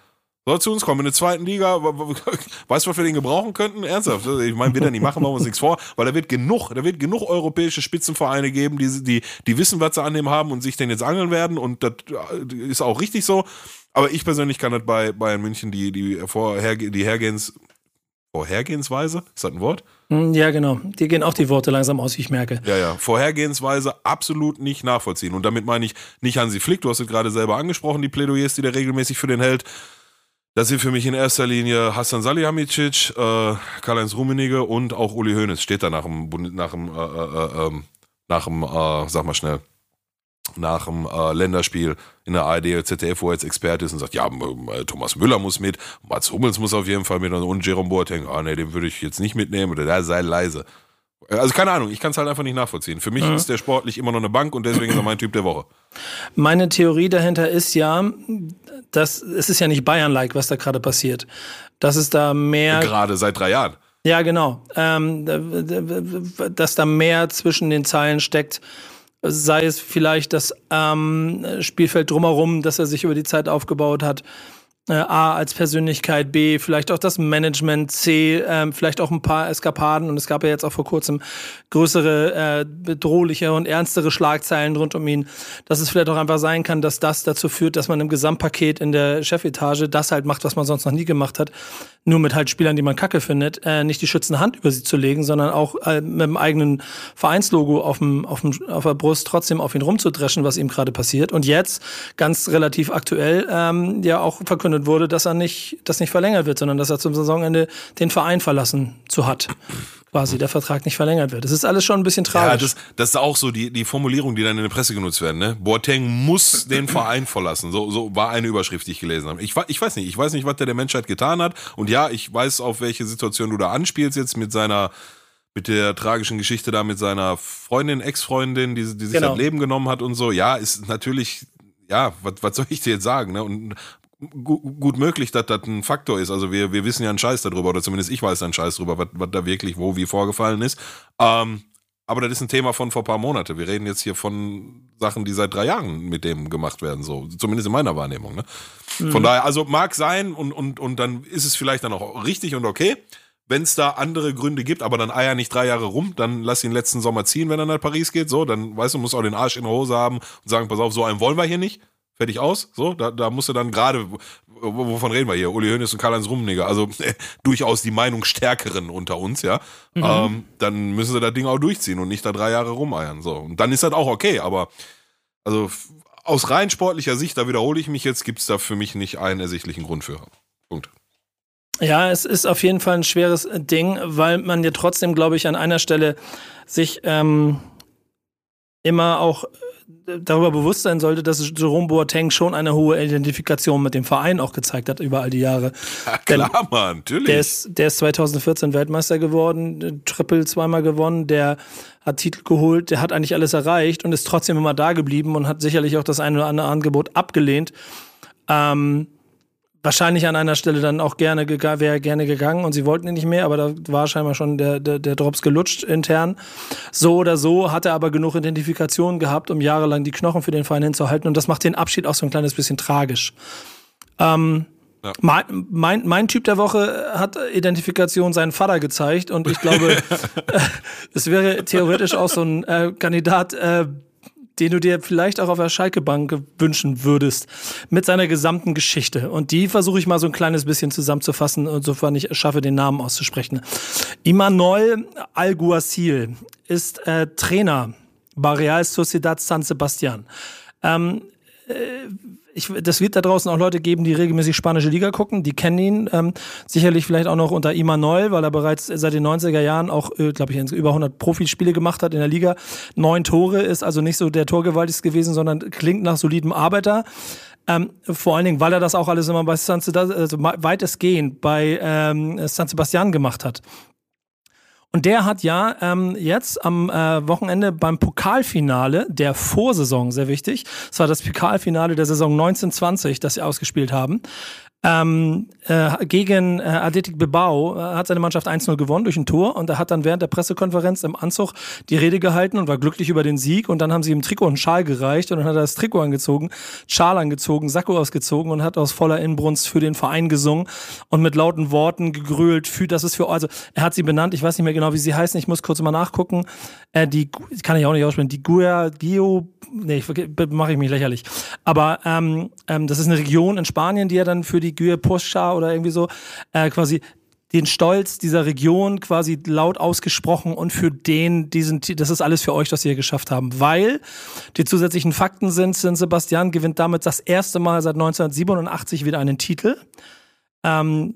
Soll zu uns kommen. In der zweiten Liga, weißt du, was wir den gebrauchen könnten? Ernsthaft. Ich meine, wird er nicht machen, machen wir uns nichts vor, weil da wird genug, da wird genug europäische Spitzenvereine geben, die, die, die wissen, was sie an dem haben und sich den jetzt angeln werden. Und das ist auch richtig so. Aber ich persönlich kann das bei Bayern München, die, die, vorher, die Hergehens, Vorhergehensweise? Ist das ein Wort? Hm, ja, genau. Dir gehen auch die Worte langsam aus, wie ich merke. Ja, ja. Vorhergehensweise absolut nicht nachvollziehen. Und damit meine ich nicht Hansi Flick, du hast es gerade selber angesprochen, die Plädoyers, die der regelmäßig für den hält. Das sind für mich in erster Linie Hassan Salihamidzic, äh, Karl-Heinz Rummenigge und auch Uli Hoeneß. Steht da nach dem, nach dem, äh, äh, ähm, nach dem äh, sag mal schnell, nach dem äh, Länderspiel in der ARD oder ZDF, wo er jetzt Experte ist und sagt, ja, äh, Thomas Müller muss mit, Mats Hummels muss auf jeden Fall mit und Jerome Boateng, ah nee, den würde ich jetzt nicht mitnehmen oder der sei leise. Also keine Ahnung, ich kann es halt einfach nicht nachvollziehen. Für mich mhm. ist der sportlich immer noch eine Bank und deswegen ist er mein Typ der Woche. Meine Theorie dahinter ist ja, dass es ist ja nicht Bayern-like, was da gerade passiert. Dass es da mehr. Gerade seit drei Jahren. Ja, genau. Ähm, dass da mehr zwischen den Zeilen steckt sei es vielleicht das ähm, Spielfeld drumherum, das er sich über die Zeit aufgebaut hat. Äh, A als Persönlichkeit, B vielleicht auch das Management, C äh, vielleicht auch ein paar Eskapaden und es gab ja jetzt auch vor kurzem größere, äh, bedrohliche und ernstere Schlagzeilen rund um ihn, dass es vielleicht auch einfach sein kann, dass das dazu führt, dass man im Gesamtpaket in der Chefetage das halt macht, was man sonst noch nie gemacht hat, nur mit halt Spielern, die man kacke findet, äh, nicht die schützende Hand über sie zu legen, sondern auch äh, mit dem eigenen Vereinslogo auf, dem, auf, dem, auf der Brust trotzdem auf ihn rumzudreschen, was ihm gerade passiert. Und jetzt, ganz relativ aktuell, ähm, ja auch verkündet verkündet wurde, dass er nicht, das nicht verlängert wird, sondern dass er zum Saisonende den Verein verlassen zu hat. Quasi, der Vertrag nicht verlängert wird. Das ist alles schon ein bisschen tragisch. Ja, das, das ist auch so die, die Formulierung, die dann in der Presse genutzt werden. Ne? Boateng muss den Verein verlassen. So, so war eine Überschrift, die ich gelesen habe. Ich, ich weiß nicht, ich weiß nicht, was der der Menschheit getan hat. Und ja, ich weiß, auf welche Situation du da anspielst jetzt mit seiner mit der tragischen Geschichte da mit seiner Freundin, Ex-Freundin, die, die sich genau. das Leben genommen hat und so. Ja, ist natürlich, ja, was, was soll ich dir jetzt sagen? Ne? Und gut möglich, dass das ein Faktor ist. Also wir, wir wissen ja einen Scheiß darüber, oder zumindest ich weiß einen Scheiß darüber, was, was da wirklich wo wie vorgefallen ist. Ähm, aber das ist ein Thema von vor ein paar Monate. Wir reden jetzt hier von Sachen, die seit drei Jahren mit dem gemacht werden, so zumindest in meiner Wahrnehmung. Ne? Mhm. Von daher, also mag sein und, und, und dann ist es vielleicht dann auch richtig und okay. Wenn es da andere Gründe gibt, aber dann eier nicht drei Jahre rum, dann lass ihn letzten Sommer ziehen, wenn er nach Paris geht. So, dann weißt du, muss auch den Arsch in der Hose haben und sagen, pass auf, so einen wollen wir hier nicht fertig aus. So, da, da musst du dann gerade, wovon reden wir hier? Uli Hoeneß und Karl-Heinz Rummenigge, also äh, durchaus die Meinung stärkeren unter uns, ja. Mhm. Ähm, dann müssen sie das Ding auch durchziehen und nicht da drei Jahre rumeiern. So. Und dann ist das auch okay, aber also aus rein sportlicher Sicht, da wiederhole ich mich jetzt, gibt es da für mich nicht einen ersichtlichen Grund für. Punkt. Ja, es ist auf jeden Fall ein schweres Ding, weil man ja trotzdem, glaube ich, an einer Stelle sich ähm, immer auch darüber bewusst sein sollte, dass Jerome Boateng schon eine hohe Identifikation mit dem Verein auch gezeigt hat über all die Jahre. Ja, klar, Denn Mann, natürlich. Der ist, der ist 2014 Weltmeister geworden, Triple zweimal gewonnen, der hat Titel geholt, der hat eigentlich alles erreicht und ist trotzdem immer da geblieben und hat sicherlich auch das eine oder andere Angebot abgelehnt. Ähm, wahrscheinlich an einer Stelle dann auch gerne wäre gerne gegangen und sie wollten ihn nicht mehr, aber da war scheinbar schon der, der, der Drops gelutscht intern. So oder so hat er aber genug Identifikation gehabt, um jahrelang die Knochen für den Verein hinzuhalten und das macht den Abschied auch so ein kleines bisschen tragisch. Ähm, ja. mein, mein, mein Typ der Woche hat Identifikation seinen Vater gezeigt und ich glaube, es wäre theoretisch auch so ein äh, Kandidat, äh, den du dir vielleicht auch auf der Schalke-Bank wünschen würdest, mit seiner gesamten Geschichte. Und die versuche ich mal so ein kleines bisschen zusammenzufassen, sofern ich schaffe, den Namen auszusprechen. Imanol Alguacil ist äh, Trainer bei Real Sociedad San Sebastian. Ähm, äh, ich, das wird da draußen auch Leute geben, die regelmäßig spanische Liga gucken, die kennen ihn. Ähm, sicherlich vielleicht auch noch unter Imanol, weil er bereits seit den 90er Jahren auch, äh, glaube ich, über 100 Profispiele gemacht hat in der Liga. Neun Tore ist also nicht so der Torgewaltigste gewesen, sondern klingt nach solidem Arbeiter. Ähm, vor allen Dingen, weil er das auch alles immer bei San Sebastian, also weitestgehend bei ähm, San Sebastian gemacht hat. Und der hat ja ähm, jetzt am äh, Wochenende beim Pokalfinale der Vorsaison, sehr wichtig, das war das Pokalfinale der Saison 1920, das sie ausgespielt haben, ähm, äh, gegen äh, Athletic Bilbao äh, hat seine Mannschaft 1-0 gewonnen durch ein Tor und er hat dann während der Pressekonferenz im Anzug die Rede gehalten und war glücklich über den Sieg und dann haben sie ihm Trikot und Schal gereicht und dann hat er das Trikot angezogen, Schal angezogen, Sakko ausgezogen und hat aus voller Inbrunst für den Verein gesungen und mit lauten Worten gegrölt, für, das ist für, also er hat sie benannt, ich weiß nicht mehr genau, wie sie heißen, ich muss kurz mal nachgucken, äh, die, kann ich auch nicht aussprechen, die Guia, Gio, nee, mache ich mich lächerlich, aber ähm, ähm, das ist eine Region in Spanien, die er dann für die die Güe Poscha oder irgendwie so, äh, quasi den Stolz dieser Region quasi laut ausgesprochen und für den diesen das ist alles für euch, was ihr geschafft haben, weil die zusätzlichen Fakten sind, San Sebastian gewinnt damit das erste Mal seit 1987 wieder einen Titel. Ähm,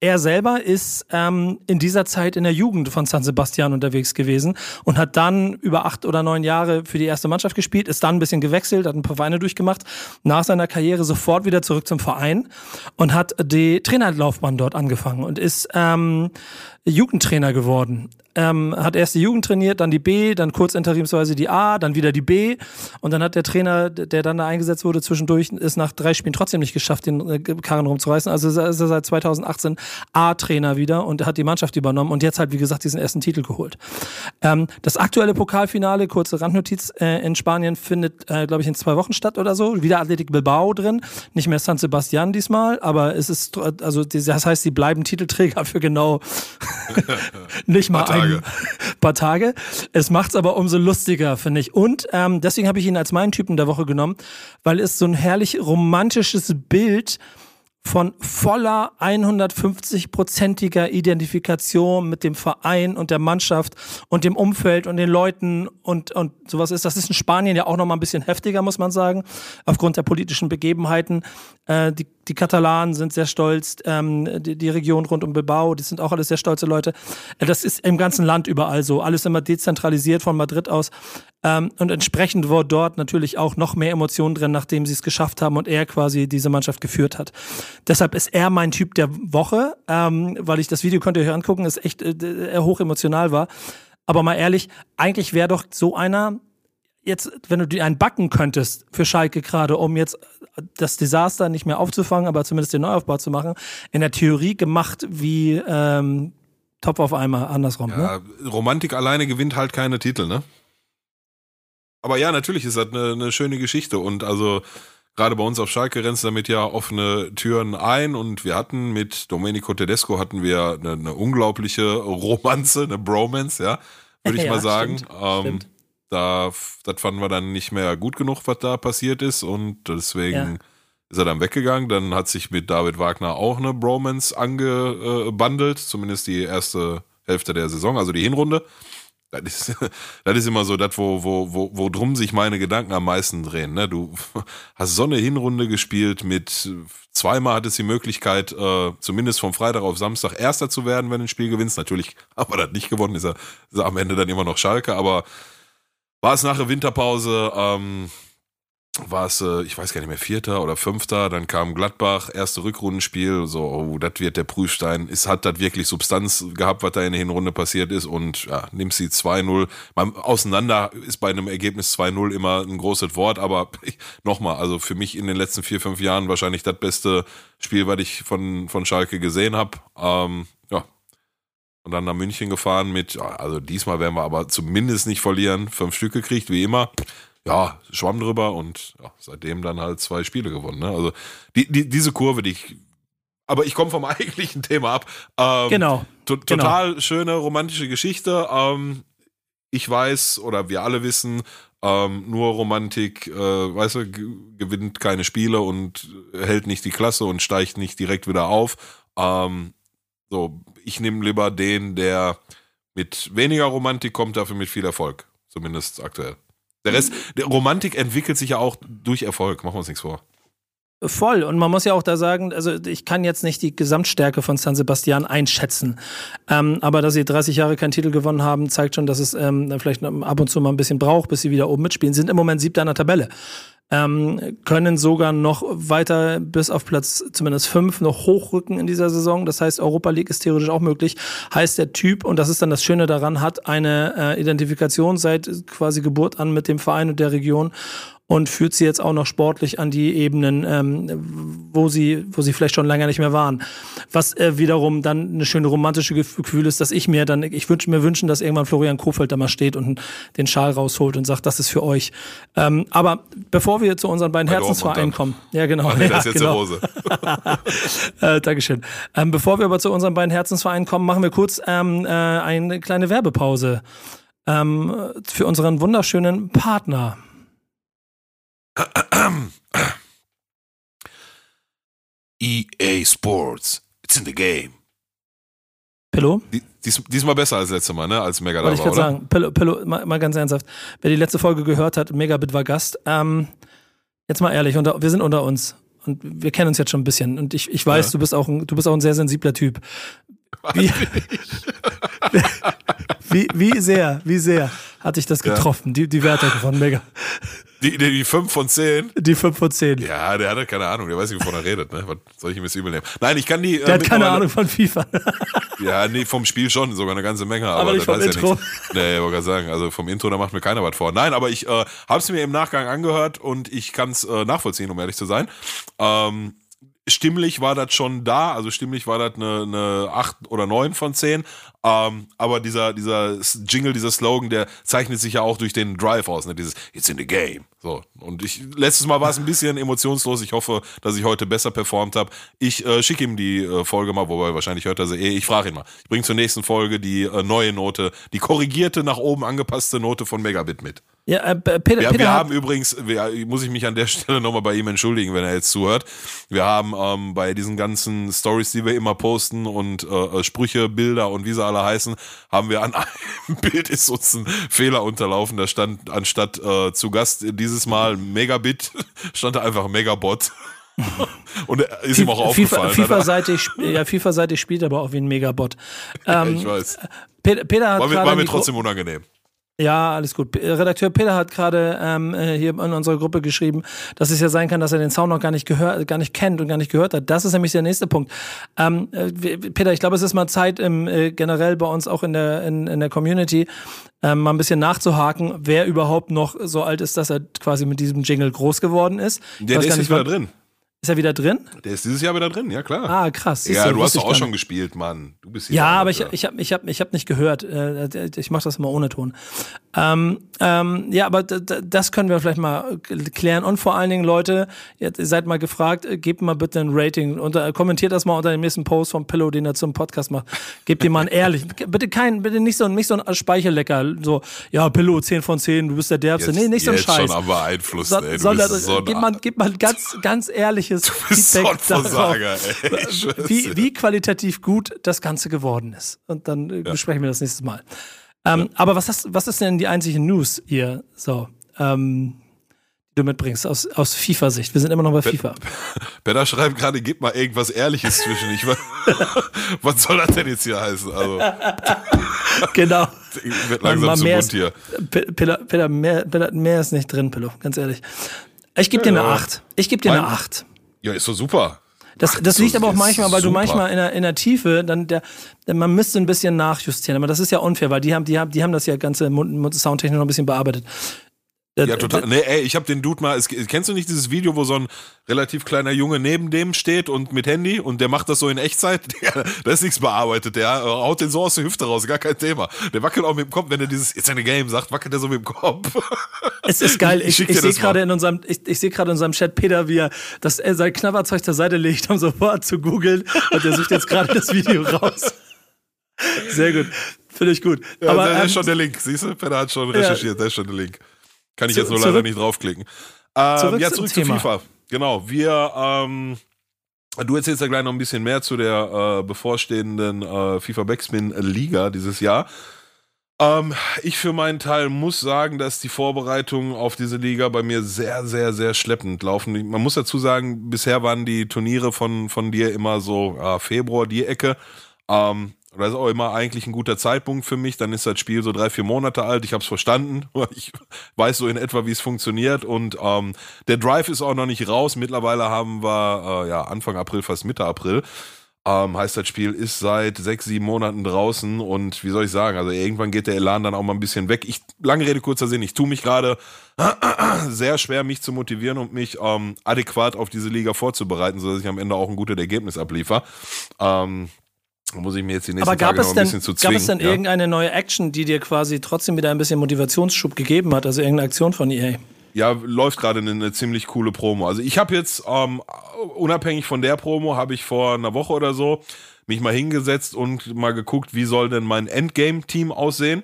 er selber ist ähm, in dieser Zeit in der Jugend von San Sebastian unterwegs gewesen und hat dann über acht oder neun Jahre für die erste Mannschaft gespielt, ist dann ein bisschen gewechselt, hat ein paar Vereine durchgemacht, nach seiner Karriere sofort wieder zurück zum Verein und hat die Trainerlaufbahn dort angefangen und ist ähm, Jugendtrainer geworden ähm, hat erst die Jugend trainiert, dann die B, dann kurz interimsweise die A, dann wieder die B. Und dann hat der Trainer, der dann da eingesetzt wurde, zwischendurch ist nach drei Spielen trotzdem nicht geschafft, den äh, Karren rumzureißen. Also ist er seit 2018 A-Trainer wieder und hat die Mannschaft übernommen und jetzt halt, wie gesagt, diesen ersten Titel geholt. Ähm, das aktuelle Pokalfinale, kurze Randnotiz, äh, in Spanien findet, äh, glaube ich, in zwei Wochen statt oder so. Wieder Athletic Bilbao drin. Nicht mehr San Sebastian diesmal, aber es ist, also das heißt, sie bleiben Titelträger für genau nicht mal ein Tage. paar Tage. Es macht es aber umso lustiger, finde ich. Und ähm, deswegen habe ich ihn als meinen Typen der Woche genommen, weil es so ein herrlich romantisches Bild von voller 150-prozentiger Identifikation mit dem Verein und der Mannschaft und dem Umfeld und den Leuten und, und sowas ist. Das ist in Spanien ja auch noch mal ein bisschen heftiger, muss man sagen, aufgrund der politischen Begebenheiten. Äh, die, die Katalanen sind sehr stolz, ähm, die, die Region rund um Bilbao, die sind auch alles sehr stolze Leute. Äh, das ist im ganzen Land überall so, alles immer dezentralisiert von Madrid aus. Ähm, und entsprechend war dort natürlich auch noch mehr Emotionen drin, nachdem sie es geschafft haben und er quasi diese Mannschaft geführt hat. Deshalb ist er mein Typ der Woche, ähm, weil ich das Video könnt ihr euch angucken, ist echt äh, hoch emotional war. Aber mal ehrlich, eigentlich wäre doch so einer jetzt, wenn du dir einen backen könntest für Schalke gerade, um jetzt das Desaster nicht mehr aufzufangen, aber zumindest den Neuaufbau zu machen, in der Theorie gemacht wie ähm, Topf auf einmal andersrum. Ja, ne? Romantik alleine gewinnt halt keine Titel, ne? Aber ja, natürlich ist das eine, eine schöne Geschichte und also gerade bei uns auf Schalke rennst damit ja offene Türen ein und wir hatten mit Domenico Tedesco hatten wir eine, eine unglaubliche Romanze, eine Bromance, ja, würde ich ja, mal sagen. Stimmt, ähm, stimmt. Da, das fanden wir dann nicht mehr gut genug, was da passiert ist und deswegen ja. ist er dann weggegangen. Dann hat sich mit David Wagner auch eine Bromance angebandelt, zumindest die erste Hälfte der Saison, also die Hinrunde. Das ist, das ist immer so das, wo, wo, wo, wo drum sich meine Gedanken am meisten drehen. Ne? Du hast so eine Hinrunde gespielt mit zweimal hattest die Möglichkeit, äh, zumindest vom Freitag auf Samstag Erster zu werden, wenn du ein Spiel gewinnst. Natürlich haben wir das nicht gewonnen, ist er, ist er am Ende dann immer noch Schalke, aber war es nach der Winterpause, ähm, war es, äh, ich weiß gar nicht mehr, Vierter oder Fünfter, dann kam Gladbach, erste Rückrundenspiel, so, oh, das wird der Prüfstein. Es hat das wirklich Substanz gehabt, was da in der Hinrunde passiert ist und ja, nimmst sie 2-0. Auseinander ist bei einem Ergebnis 2-0 immer ein großes Wort, aber nochmal, also für mich in den letzten vier, fünf Jahren wahrscheinlich das beste Spiel, was ich von, von Schalke gesehen habe. Ähm, ja. Und dann nach München gefahren mit, also diesmal werden wir aber zumindest nicht verlieren, fünf Stück gekriegt, wie immer ja, schwamm drüber und ja, seitdem dann halt zwei Spiele gewonnen. Ne? Also die, die, diese Kurve, die ich. Aber ich komme vom eigentlichen Thema ab. Ähm, genau. To total genau. schöne romantische Geschichte. Ähm, ich weiß oder wir alle wissen, ähm, nur Romantik, äh, weißt du, gewinnt keine Spiele und hält nicht die Klasse und steigt nicht direkt wieder auf. Ähm, so, ich nehme lieber den, der mit weniger Romantik kommt, dafür mit viel Erfolg. Zumindest aktuell. Der Rest, der Romantik entwickelt sich ja auch durch Erfolg, machen wir uns nichts vor. Voll. Und man muss ja auch da sagen, also ich kann jetzt nicht die Gesamtstärke von San Sebastian einschätzen. Ähm, aber dass sie 30 Jahre keinen Titel gewonnen haben, zeigt schon, dass es ähm, vielleicht ab und zu mal ein bisschen braucht, bis sie wieder oben mitspielen. Sind im Moment siebter an der Tabelle ähm, können sogar noch weiter bis auf Platz zumindest fünf noch hochrücken in dieser Saison. Das heißt, Europa League ist theoretisch auch möglich. Heißt der Typ, und das ist dann das Schöne daran, hat eine äh, Identifikation seit quasi Geburt an mit dem Verein und der Region und führt sie jetzt auch noch sportlich an die Ebenen, ähm, wo sie, wo sie vielleicht schon länger nicht mehr waren. Was äh, wiederum dann eine schöne romantische Gefühl ist, dass ich mir dann, ich wünsche mir wünschen, dass irgendwann Florian Kofeld da mal steht und den Schal rausholt und sagt, das ist für euch. Ähm, aber bevor wir zu unseren beiden Herzensvereinen kommen, ja genau, nee, das ist jetzt genau. Hose. äh, Dankeschön. Ähm, bevor wir aber zu unseren beiden Herzensvereinen kommen, machen wir kurz ähm, äh, eine kleine Werbepause ähm, für unseren wunderschönen Partner. EA Sports. It's in the game. Pillow? Dies, diesmal besser als letztes Mal, ne? Als Mega Wollte ich gerade sagen. Pillow, Pillow mal, mal, ganz ernsthaft. Wer die letzte Folge gehört hat, Megabit war Gast. Ähm, jetzt mal ehrlich, unter, wir sind unter uns. Und wir kennen uns jetzt schon ein bisschen. Und ich, ich weiß, ja. du, bist auch ein, du bist auch ein sehr sensibler Typ. Wie, wie, wie sehr, wie sehr hat dich das getroffen, ja. die, die Werte von Mega? Die, die, die 5 von 10? Die 5 von 10. Ja, der hat keine Ahnung, der weiß nicht, wovon er redet, ne? Was soll ich ihm jetzt übel nehmen? Nein, ich kann die. Äh, der hat keine Ahnung von FIFA. ja, nee, vom Spiel schon, sogar eine ganze Menge, aber, aber nicht vom Intro. Ja nee, ich wollte gerade sagen, also vom Intro, da macht mir keiner was vor. Nein, aber ich äh, habe es mir im Nachgang angehört und ich kann es äh, nachvollziehen, um ehrlich zu sein. Ähm, stimmlich war das schon da, also stimmlich war das eine, eine 8 oder 9 von 10, ähm, aber dieser, dieser Jingle, dieser Slogan, der zeichnet sich ja auch durch den Drive aus, ne? dieses It's in the game. So. Und ich, letztes Mal war es ein bisschen emotionslos. Ich hoffe, dass ich heute besser performt habe. Ich äh, schicke ihm die äh, Folge mal, wobei wahrscheinlich hört er sie eh. Ich frage ihn mal. Ich bringe zur nächsten Folge die äh, neue Note, die korrigierte, nach oben angepasste Note von Megabit mit. Ja, äh, Peter, wir, Peter wir haben übrigens, wir, muss ich mich an der Stelle nochmal bei ihm entschuldigen, wenn er jetzt zuhört. Wir haben ähm, bei diesen ganzen Stories, die wir immer posten und äh, äh Sprüche, Bilder und wie sie alle heißen, haben wir an einem Bild ist uns ein Fehler unterlaufen. Da stand anstatt äh, zu Gast dieses Mal Megabit, stand da einfach Megabot. und ist ihm auch aufgefallen. FIFA-seitig ja, FIFA spielt aber auch wie ein Megabot. Ähm, ich weiß. Peter, Peter hat war, mir, war mir trotzdem unangenehm. Ja, alles gut. Redakteur Peter hat gerade ähm, äh, hier in unserer Gruppe geschrieben, dass es ja sein kann, dass er den Sound noch gar nicht gehört, gar nicht kennt und gar nicht gehört hat. Das ist nämlich der nächste Punkt. Ähm, äh, Peter, ich glaube, es ist mal Zeit, im, äh, generell bei uns auch in der in, in der Community ähm, mal ein bisschen nachzuhaken, wer überhaupt noch so alt ist, dass er quasi mit diesem Jingle groß geworden ist. Der, der ist jetzt wieder drin. Ist er wieder drin? Der ist dieses Jahr wieder drin, ja klar. Ah, krass. Ja, du hast doch auch schon gespielt, Mann. Du bist hier Ja, aber ich, ich habe ich hab, ich hab nicht gehört. Äh, ich mache das immer ohne Ton. Ähm, ähm, ja, aber das können wir vielleicht mal klären. Und vor allen Dingen, Leute, ihr seid mal gefragt, äh, gebt mal bitte ein Rating. und kommentiert das mal unter dem nächsten Post vom Pillow, den er zum Podcast macht. Gebt ihm mal ein ehrlich. bitte kein, bitte nicht so, nicht so ein Speicherlecker. So, ja, Pillow, 10 von 10, du bist der Derbste. Jetzt, nee, nicht so ein Scheiß. schon am beeinflusst, so, ey. Du sondern, so gib, mal, gib mal ganz, ganz ehrliches Feedback Versager, wie, wie qualitativ gut das Ganze geworden ist. Und dann äh, ja. besprechen wir das nächste Mal. Ähm, ja. Aber was, hast, was ist denn die einzige News hier, so, ähm, die du mitbringst aus, aus FIFA-Sicht? Wir sind immer noch bei FIFA. Peter schreibt gerade, gib mal irgendwas Ehrliches zwischen. Ich, was soll das denn jetzt hier heißen? Also. genau. Wird langsam zu bunt hier. Peter, Peter, mehr, Peter, mehr ist nicht drin, Pillow, ganz ehrlich. Ich gebe dir eine 8. Ich gebe dir eine 8. Ja, ist doch super. Das, Ach, das liegt aber auch manchmal, weil super. du manchmal in der, in der Tiefe, dann der, man müsste ein bisschen nachjustieren, aber das ist ja unfair, weil die haben, die haben, die haben das ja ganze Soundtechnik noch ein bisschen bearbeitet. Ja, total. Nee, ey, ich habe den Dude mal. Es, kennst du nicht dieses Video, wo so ein relativ kleiner Junge neben dem steht und mit Handy und der macht das so in Echtzeit? Der, da ist nichts bearbeitet. Der haut den so aus der Hüfte raus, gar kein Thema. Der wackelt auch mit dem Kopf, wenn er dieses It's in a Game sagt, wackelt er so mit dem Kopf. Es ist geil. Ich, ich, ich sehe gerade in unserem, ich, ich sehe gerade in unserem Chat Peter, wie er, das, er sein Knabberzeug zur Seite legt, um sofort zu googeln und er sucht jetzt gerade das Video raus. Sehr gut. Finde ich gut. Ja, Aber, da ähm, ist schon der Link. Siehst du? Peter hat schon recherchiert, ja. da ist schon der Link. Kann ich zu, jetzt nur leider zurück, nicht draufklicken. Ähm, zurück ja, zurück zu FIFA. Genau, wir, ähm, du erzählst ja gleich noch ein bisschen mehr zu der äh, bevorstehenden äh, FIFA Backspin Liga dieses Jahr. Ähm, ich für meinen Teil muss sagen, dass die Vorbereitungen auf diese Liga bei mir sehr, sehr, sehr schleppend laufen. Man muss dazu sagen, bisher waren die Turniere von, von dir immer so äh, Februar, die Ecke. Ähm, das ist auch immer eigentlich ein guter Zeitpunkt für mich. Dann ist das Spiel so drei, vier Monate alt. Ich habe es verstanden. Ich weiß so in etwa, wie es funktioniert. Und ähm, der Drive ist auch noch nicht raus. Mittlerweile haben wir äh, ja Anfang April, fast Mitte April. Ähm, heißt, das Spiel ist seit sechs, sieben Monaten draußen. Und wie soll ich sagen, also irgendwann geht der Elan dann auch mal ein bisschen weg. Ich, lange Rede, kurzer Sinn, ich tue mich gerade sehr schwer, mich zu motivieren und mich ähm, adäquat auf diese Liga vorzubereiten, sodass ich am Ende auch ein gutes Ergebnis abliefer. Ähm, muss ich mir jetzt die nächsten Aber gab Tage es noch ein bisschen denn, zu zwingen. Gab es denn ja? irgendeine neue Action, die dir quasi trotzdem wieder ein bisschen Motivationsschub gegeben hat? Also irgendeine Aktion von EA? Ja, läuft gerade eine, eine, ziemlich coole Promo. Also ich habe jetzt, ähm, unabhängig von der Promo, habe ich vor einer Woche oder so mich mal hingesetzt und mal geguckt, wie soll denn mein Endgame-Team aussehen.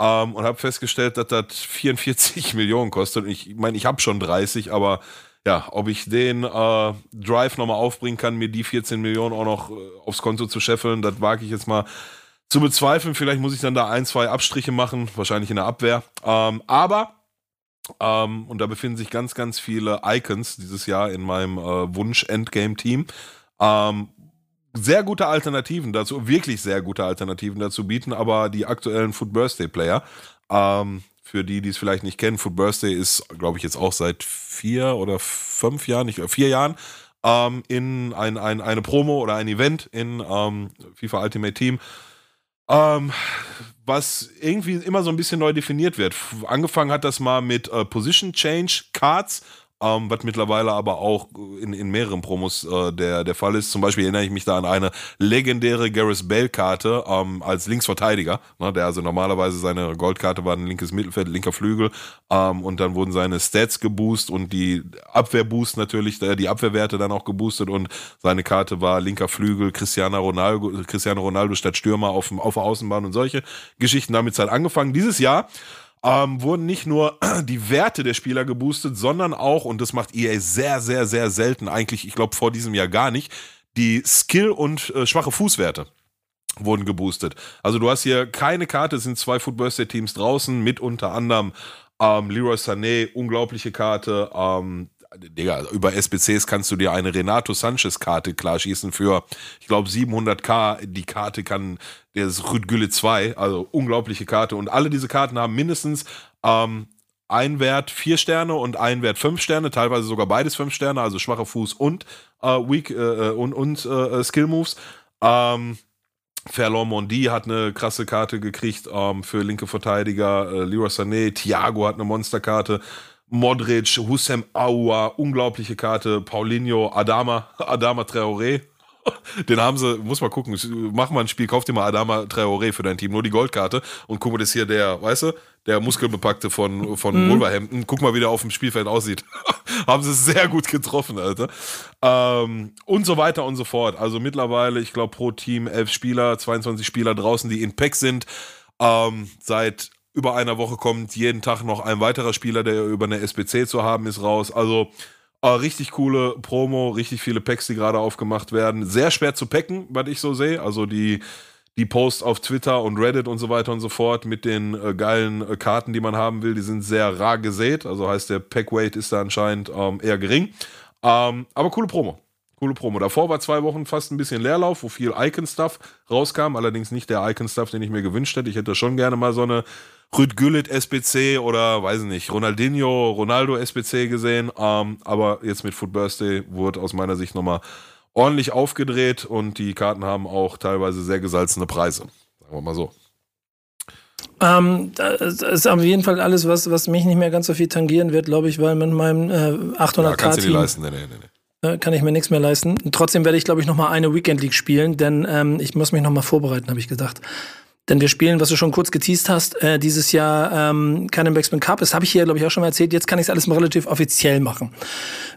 Ähm, und habe festgestellt, dass das 44 Millionen kostet. Und ich meine, ich habe schon 30, aber ja, ob ich den äh, Drive nochmal aufbringen kann, mir die 14 Millionen auch noch äh, aufs Konto zu scheffeln, das wage ich jetzt mal zu bezweifeln. Vielleicht muss ich dann da ein, zwei Abstriche machen, wahrscheinlich in der Abwehr. Ähm, aber, ähm, und da befinden sich ganz, ganz viele Icons dieses Jahr in meinem äh, Wunsch-Endgame-Team. Ähm, sehr gute Alternativen dazu, wirklich sehr gute Alternativen dazu bieten, aber die aktuellen Foot Birthday Player. Ähm, für die, die es vielleicht nicht kennen, Food Birthday ist, glaube ich, jetzt auch seit vier oder fünf Jahren, nicht vier Jahren, ähm, in ein, ein, eine Promo oder ein Event in ähm, FIFA Ultimate Team. Ähm, was irgendwie immer so ein bisschen neu definiert wird. Angefangen hat das mal mit äh, Position Change Cards, ähm, was mittlerweile aber auch in, in mehreren Promos äh, der, der Fall ist. Zum Beispiel erinnere ich mich da an eine legendäre Gareth Bale-Karte ähm, als Linksverteidiger, ne, der also normalerweise seine Goldkarte war ein linkes Mittelfeld, linker Flügel ähm, und dann wurden seine Stats geboost und die Abwehrboost natürlich, äh, die Abwehrwerte dann auch geboostet und seine Karte war linker Flügel, Cristiano Ronaldo, Cristiano Ronaldo statt Stürmer auf, auf der Außenbahn und solche Geschichten. Damit halt angefangen. Dieses Jahr ähm, wurden nicht nur die Werte der Spieler geboostet, sondern auch, und das macht EA sehr, sehr, sehr selten, eigentlich, ich glaube, vor diesem Jahr gar nicht, die Skill- und äh, schwache Fußwerte wurden geboostet. Also du hast hier keine Karte, es sind zwei Football State Teams draußen, mit unter anderem ähm, Leroy Sané, unglaubliche Karte, ähm, Digga, über SBCs kannst du dir eine Renato Sanchez-Karte klar schießen für, ich glaube, 700k. Die Karte kann, der ist Rüdgülle 2, also unglaubliche Karte. Und alle diese Karten haben mindestens ähm, ein Wert vier Sterne und ein Wert fünf Sterne, teilweise sogar beides fünf Sterne, also schwacher Fuß und äh, Weak äh, äh und, und äh, Skill Moves. Ähm, Ferlon Mondi hat eine krasse Karte gekriegt ähm, für linke Verteidiger. Äh, Leroy Sané, Thiago hat eine Monsterkarte. Modric, Hussein Aua, unglaubliche Karte, Paulinho, Adama, Adama Traoré. Den haben sie, muss mal gucken, mach mal ein Spiel, kauf dir mal Adama Traoré für dein Team, nur die Goldkarte und guck mal, das hier der, weißt du, der Muskelbepackte von, von mhm. Wolverhampton, guck mal, wie der auf dem Spielfeld aussieht. haben sie sehr gut getroffen, Alter. Ähm, und so weiter und so fort. Also mittlerweile, ich glaube, pro Team elf Spieler, 22 Spieler draußen, die in Pack sind. Ähm, seit über einer Woche kommt jeden Tag noch ein weiterer Spieler, der über eine SBC zu haben ist, raus. Also äh, richtig coole Promo, richtig viele Packs, die gerade aufgemacht werden. Sehr schwer zu packen, was ich so sehe. Also die, die Posts auf Twitter und Reddit und so weiter und so fort mit den äh, geilen äh, Karten, die man haben will, die sind sehr rar gesät. Also heißt, der Packweight ist da anscheinend ähm, eher gering. Ähm, aber coole Promo. Coole Promo. Davor war zwei Wochen fast ein bisschen Leerlauf, wo viel Icon-Stuff rauskam. Allerdings nicht der Icon-Stuff, den ich mir gewünscht hätte. Ich hätte schon gerne mal so eine Rüd Güllit SBC oder, weiß ich nicht, Ronaldinho, Ronaldo SBC gesehen. Ähm, aber jetzt mit Foot Birthday wurde aus meiner Sicht nochmal ordentlich aufgedreht und die Karten haben auch teilweise sehr gesalzene Preise. Sagen wir mal so. Ähm, das ist auf jeden Fall alles, was, was mich nicht mehr ganz so viel tangieren wird, glaube ich, weil mit meinem äh, 800 ja, kannst du dir leisten, nee, nee, nee. Äh, kann ich mir nichts mehr leisten. Trotzdem werde ich, glaube ich, noch mal eine Weekend League spielen, denn ähm, ich muss mich noch mal vorbereiten, habe ich gedacht. Denn wir spielen, was du schon kurz geteased hast, äh, dieses Jahr ähm, keinen Backspin Cup. Das habe ich hier, glaube ich, auch schon mal erzählt. Jetzt kann ich es alles mal relativ offiziell machen.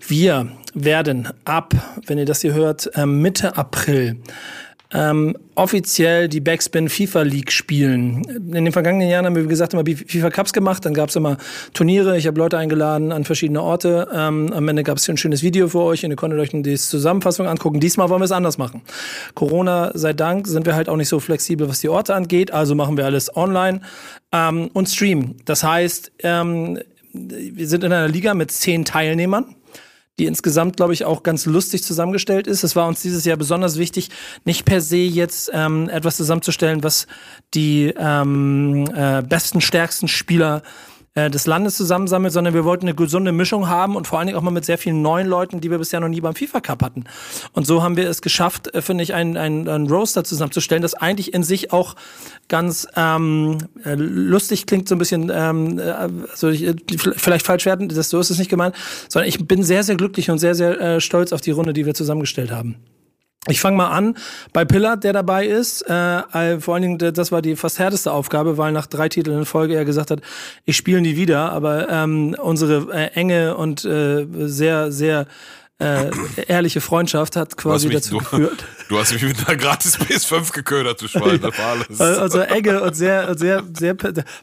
Wir werden ab, wenn ihr das hier hört, äh, Mitte April ähm, offiziell die Backspin FIFA League spielen. In den vergangenen Jahren haben wir, wie gesagt, immer FIFA Cups gemacht. Dann gab es immer Turniere. Ich habe Leute eingeladen an verschiedene Orte. Ähm, am Ende gab es ein schönes Video für euch und ihr konntet euch die Zusammenfassung angucken. Diesmal wollen wir es anders machen. Corona sei Dank sind wir halt auch nicht so flexibel, was die Orte angeht. Also machen wir alles online ähm, und streamen. Das heißt, ähm, wir sind in einer Liga mit zehn Teilnehmern die insgesamt, glaube ich, auch ganz lustig zusammengestellt ist. Es war uns dieses Jahr besonders wichtig, nicht per se jetzt ähm, etwas zusammenzustellen, was die ähm, äh, besten, stärksten Spieler äh, des Landes zusammensammelt, sondern wir wollten eine gesunde Mischung haben und vor allen Dingen auch mal mit sehr vielen neuen Leuten, die wir bisher noch nie beim FIFA Cup hatten. Und so haben wir es geschafft, äh, finde ich, einen, einen, einen Roaster zusammenzustellen, das eigentlich in sich auch ganz ähm, äh, lustig klingt, so ein bisschen, ähm, also ich, vielleicht falsch werden, das, so ist es nicht gemeint, sondern ich bin sehr, sehr glücklich und sehr, sehr äh, stolz auf die Runde, die wir zusammengestellt haben. Ich fange mal an bei Pillard, der dabei ist. Äh, vor allen Dingen, das war die fast härteste Aufgabe, weil nach drei Titeln in Folge er gesagt hat, ich spiele nie wieder. Aber ähm, unsere äh, enge und äh, sehr, sehr äh, ehrliche Freundschaft hat quasi mich, dazu du, geführt. Du hast mich mit einer gratis PS5 geködert, du Schwein, das war alles. Also enge und sehr, sehr, sehr,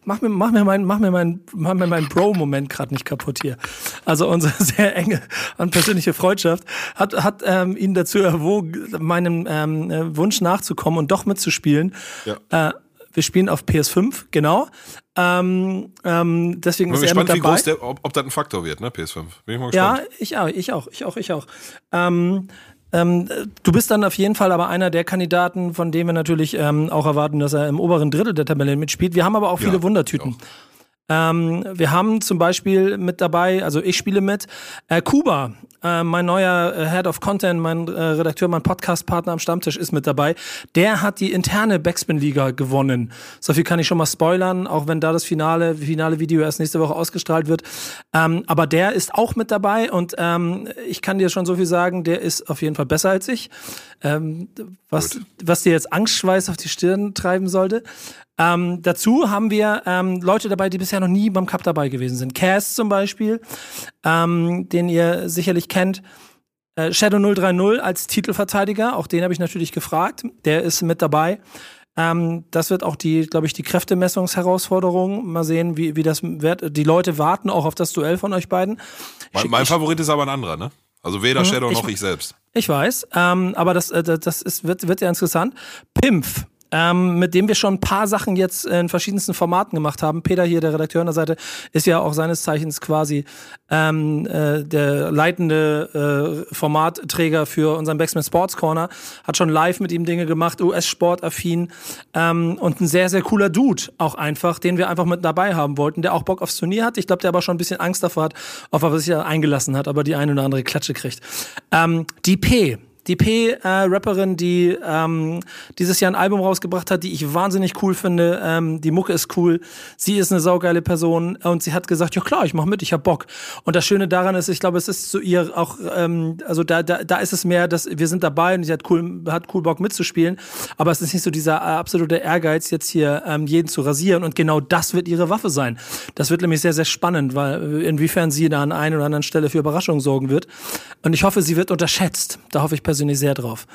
mach mir, mach mir mein, mach mir mein, mach mir mein Bro-Moment gerade nicht kaputt hier. Also unsere sehr enge und persönliche Freundschaft hat, hat ähm, ihn dazu erwogen, meinem ähm, äh, Wunsch nachzukommen und doch mitzuspielen. Ja. Äh, wir spielen auf PS5, genau. Ähm, ähm, deswegen Bin ist gespannt, er mit dabei. wie groß der, ob, ob das ein Faktor wird, ne, PS5. Bin ich mal gespannt. Ja, ich auch, ich auch, ich auch, ich auch. Ähm, ähm, du bist dann auf jeden Fall aber einer der Kandidaten, von dem wir natürlich ähm, auch erwarten, dass er im oberen Drittel der Tabelle mitspielt. Wir haben aber auch viele ja, Wundertüten. Ähm, wir haben zum Beispiel mit dabei, also ich spiele mit, äh, Kuba, äh, mein neuer äh, Head of Content, mein äh, Redakteur, mein Podcast-Partner am Stammtisch ist mit dabei. Der hat die interne Backspin-Liga gewonnen. So viel kann ich schon mal spoilern, auch wenn da das finale, finale Video erst nächste Woche ausgestrahlt wird. Ähm, aber der ist auch mit dabei und ähm, ich kann dir schon so viel sagen, der ist auf jeden Fall besser als ich. Ähm, was, was dir jetzt Angstschweiß auf die Stirn treiben sollte. Ähm, dazu haben wir ähm, Leute dabei, die bisher noch nie beim Cup dabei gewesen sind. Cass zum Beispiel, ähm, den ihr sicherlich kennt. Äh, Shadow 030 als Titelverteidiger, auch den habe ich natürlich gefragt. Der ist mit dabei. Ähm, das wird auch die, glaube ich, die Kräftemessungsherausforderung. Mal sehen, wie, wie das wird. Die Leute warten auch auf das Duell von euch beiden. Mein, mein Favorit ist aber ein anderer, ne? Also weder mhm, Shadow noch ich, ich selbst. Ich weiß, ähm, aber das, äh, das ist, wird, wird ja interessant. Pimpf ähm, mit dem wir schon ein paar Sachen jetzt in verschiedensten Formaten gemacht haben. Peter hier, der Redakteur an der Seite, ist ja auch seines Zeichens quasi ähm, äh, der leitende äh, Formatträger für unseren Backsman Sports Corner. Hat schon live mit ihm Dinge gemacht, US-Sport-affin ähm, und ein sehr, sehr cooler Dude auch einfach, den wir einfach mit dabei haben wollten, der auch Bock aufs Turnier hat. Ich glaube, der aber schon ein bisschen Angst davor hat, auf was sich da eingelassen hat, aber die eine oder andere Klatsche kriegt. Ähm, die P die P-Rapperin, die ähm, dieses Jahr ein Album rausgebracht hat, die ich wahnsinnig cool finde. Ähm, die Mucke ist cool. Sie ist eine saugeile Person und sie hat gesagt, ja klar, ich mach mit, ich hab Bock. Und das Schöne daran ist, ich glaube, es ist zu ihr auch, ähm, also da, da, da ist es mehr, dass wir sind dabei und sie hat cool, hat cool Bock mitzuspielen. Aber es ist nicht so dieser absolute Ehrgeiz, jetzt hier ähm, jeden zu rasieren. Und genau das wird ihre Waffe sein. Das wird nämlich sehr, sehr spannend, weil inwiefern sie da an einer oder anderen Stelle für Überraschungen sorgen wird. Und ich hoffe, sie wird unterschätzt. Da hoffe ich persönlich persönlich sehr drauf.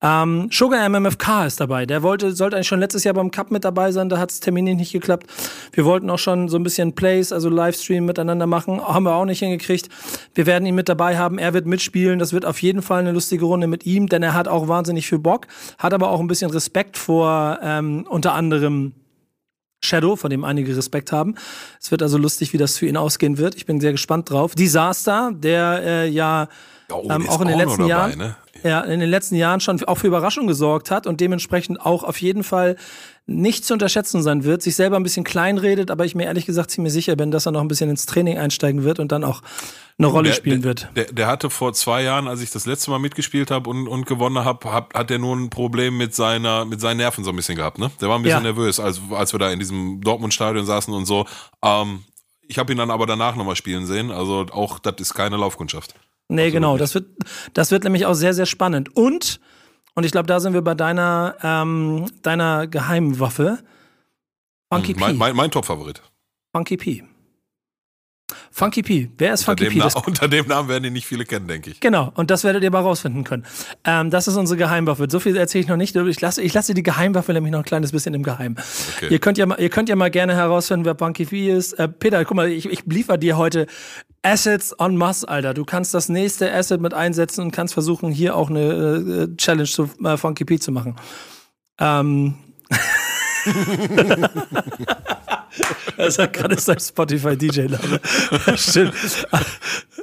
Ähm, Sugar MMFK ist dabei. Der wollte, sollte eigentlich schon letztes Jahr beim Cup mit dabei sein, da hat es terminlich nicht geklappt. Wir wollten auch schon so ein bisschen Plays, also Livestream miteinander machen, haben wir auch nicht hingekriegt. Wir werden ihn mit dabei haben, er wird mitspielen, das wird auf jeden Fall eine lustige Runde mit ihm, denn er hat auch wahnsinnig viel Bock, hat aber auch ein bisschen Respekt vor ähm, unter anderem Shadow, von dem einige Respekt haben. Es wird also lustig, wie das für ihn ausgehen wird. Ich bin sehr gespannt drauf. Disaster, der äh, ja oh, ähm, auch in den letzten dabei, Jahren, ne? Ja, in den letzten Jahren schon auch für Überraschung gesorgt hat und dementsprechend auch auf jeden Fall nicht zu unterschätzen sein wird, sich selber ein bisschen kleinredet, aber ich mir ehrlich gesagt ziemlich sicher bin, dass er noch ein bisschen ins Training einsteigen wird und dann auch eine Rolle der, spielen wird. Der, der, hatte vor zwei Jahren, als ich das letzte Mal mitgespielt habe und, und gewonnen habe, hab, hat er nur ein Problem mit seiner mit seinen Nerven so ein bisschen gehabt. Ne? Der war ein bisschen ja. nervös, als, als wir da in diesem Dortmund-Stadion saßen und so. Ähm, ich habe ihn dann aber danach nochmal spielen sehen. Also auch das ist keine Laufkundschaft. Nee, also genau. Das wird, das wird nämlich auch sehr, sehr spannend. Und und ich glaube, da sind wir bei deiner, ähm, deiner geheimen Waffe. Funky hm, P. Mein, mein, mein Top-Favorit. Funky P. Funky P. Wer ist unter Funky P? Na, unter dem Namen werden die nicht viele kennen, denke ich. Genau, und das werdet ihr mal rausfinden können. Ähm, das ist unsere Geheimwaffe. So viel erzähle ich noch nicht. Ich lasse, ich lasse die Geheimwaffe nämlich noch ein kleines bisschen im Geheimen. Okay. Ihr, könnt ja mal, ihr könnt ja mal gerne herausfinden, wer Funky P ist. Äh, Peter, guck mal, ich, ich liefere dir heute Assets en masse, Alter. Du kannst das nächste Asset mit einsetzen und kannst versuchen, hier auch eine äh, Challenge zu äh, Funky P zu machen. Ähm. Das hat gerade sein Spotify-DJ-Name. Stimmt.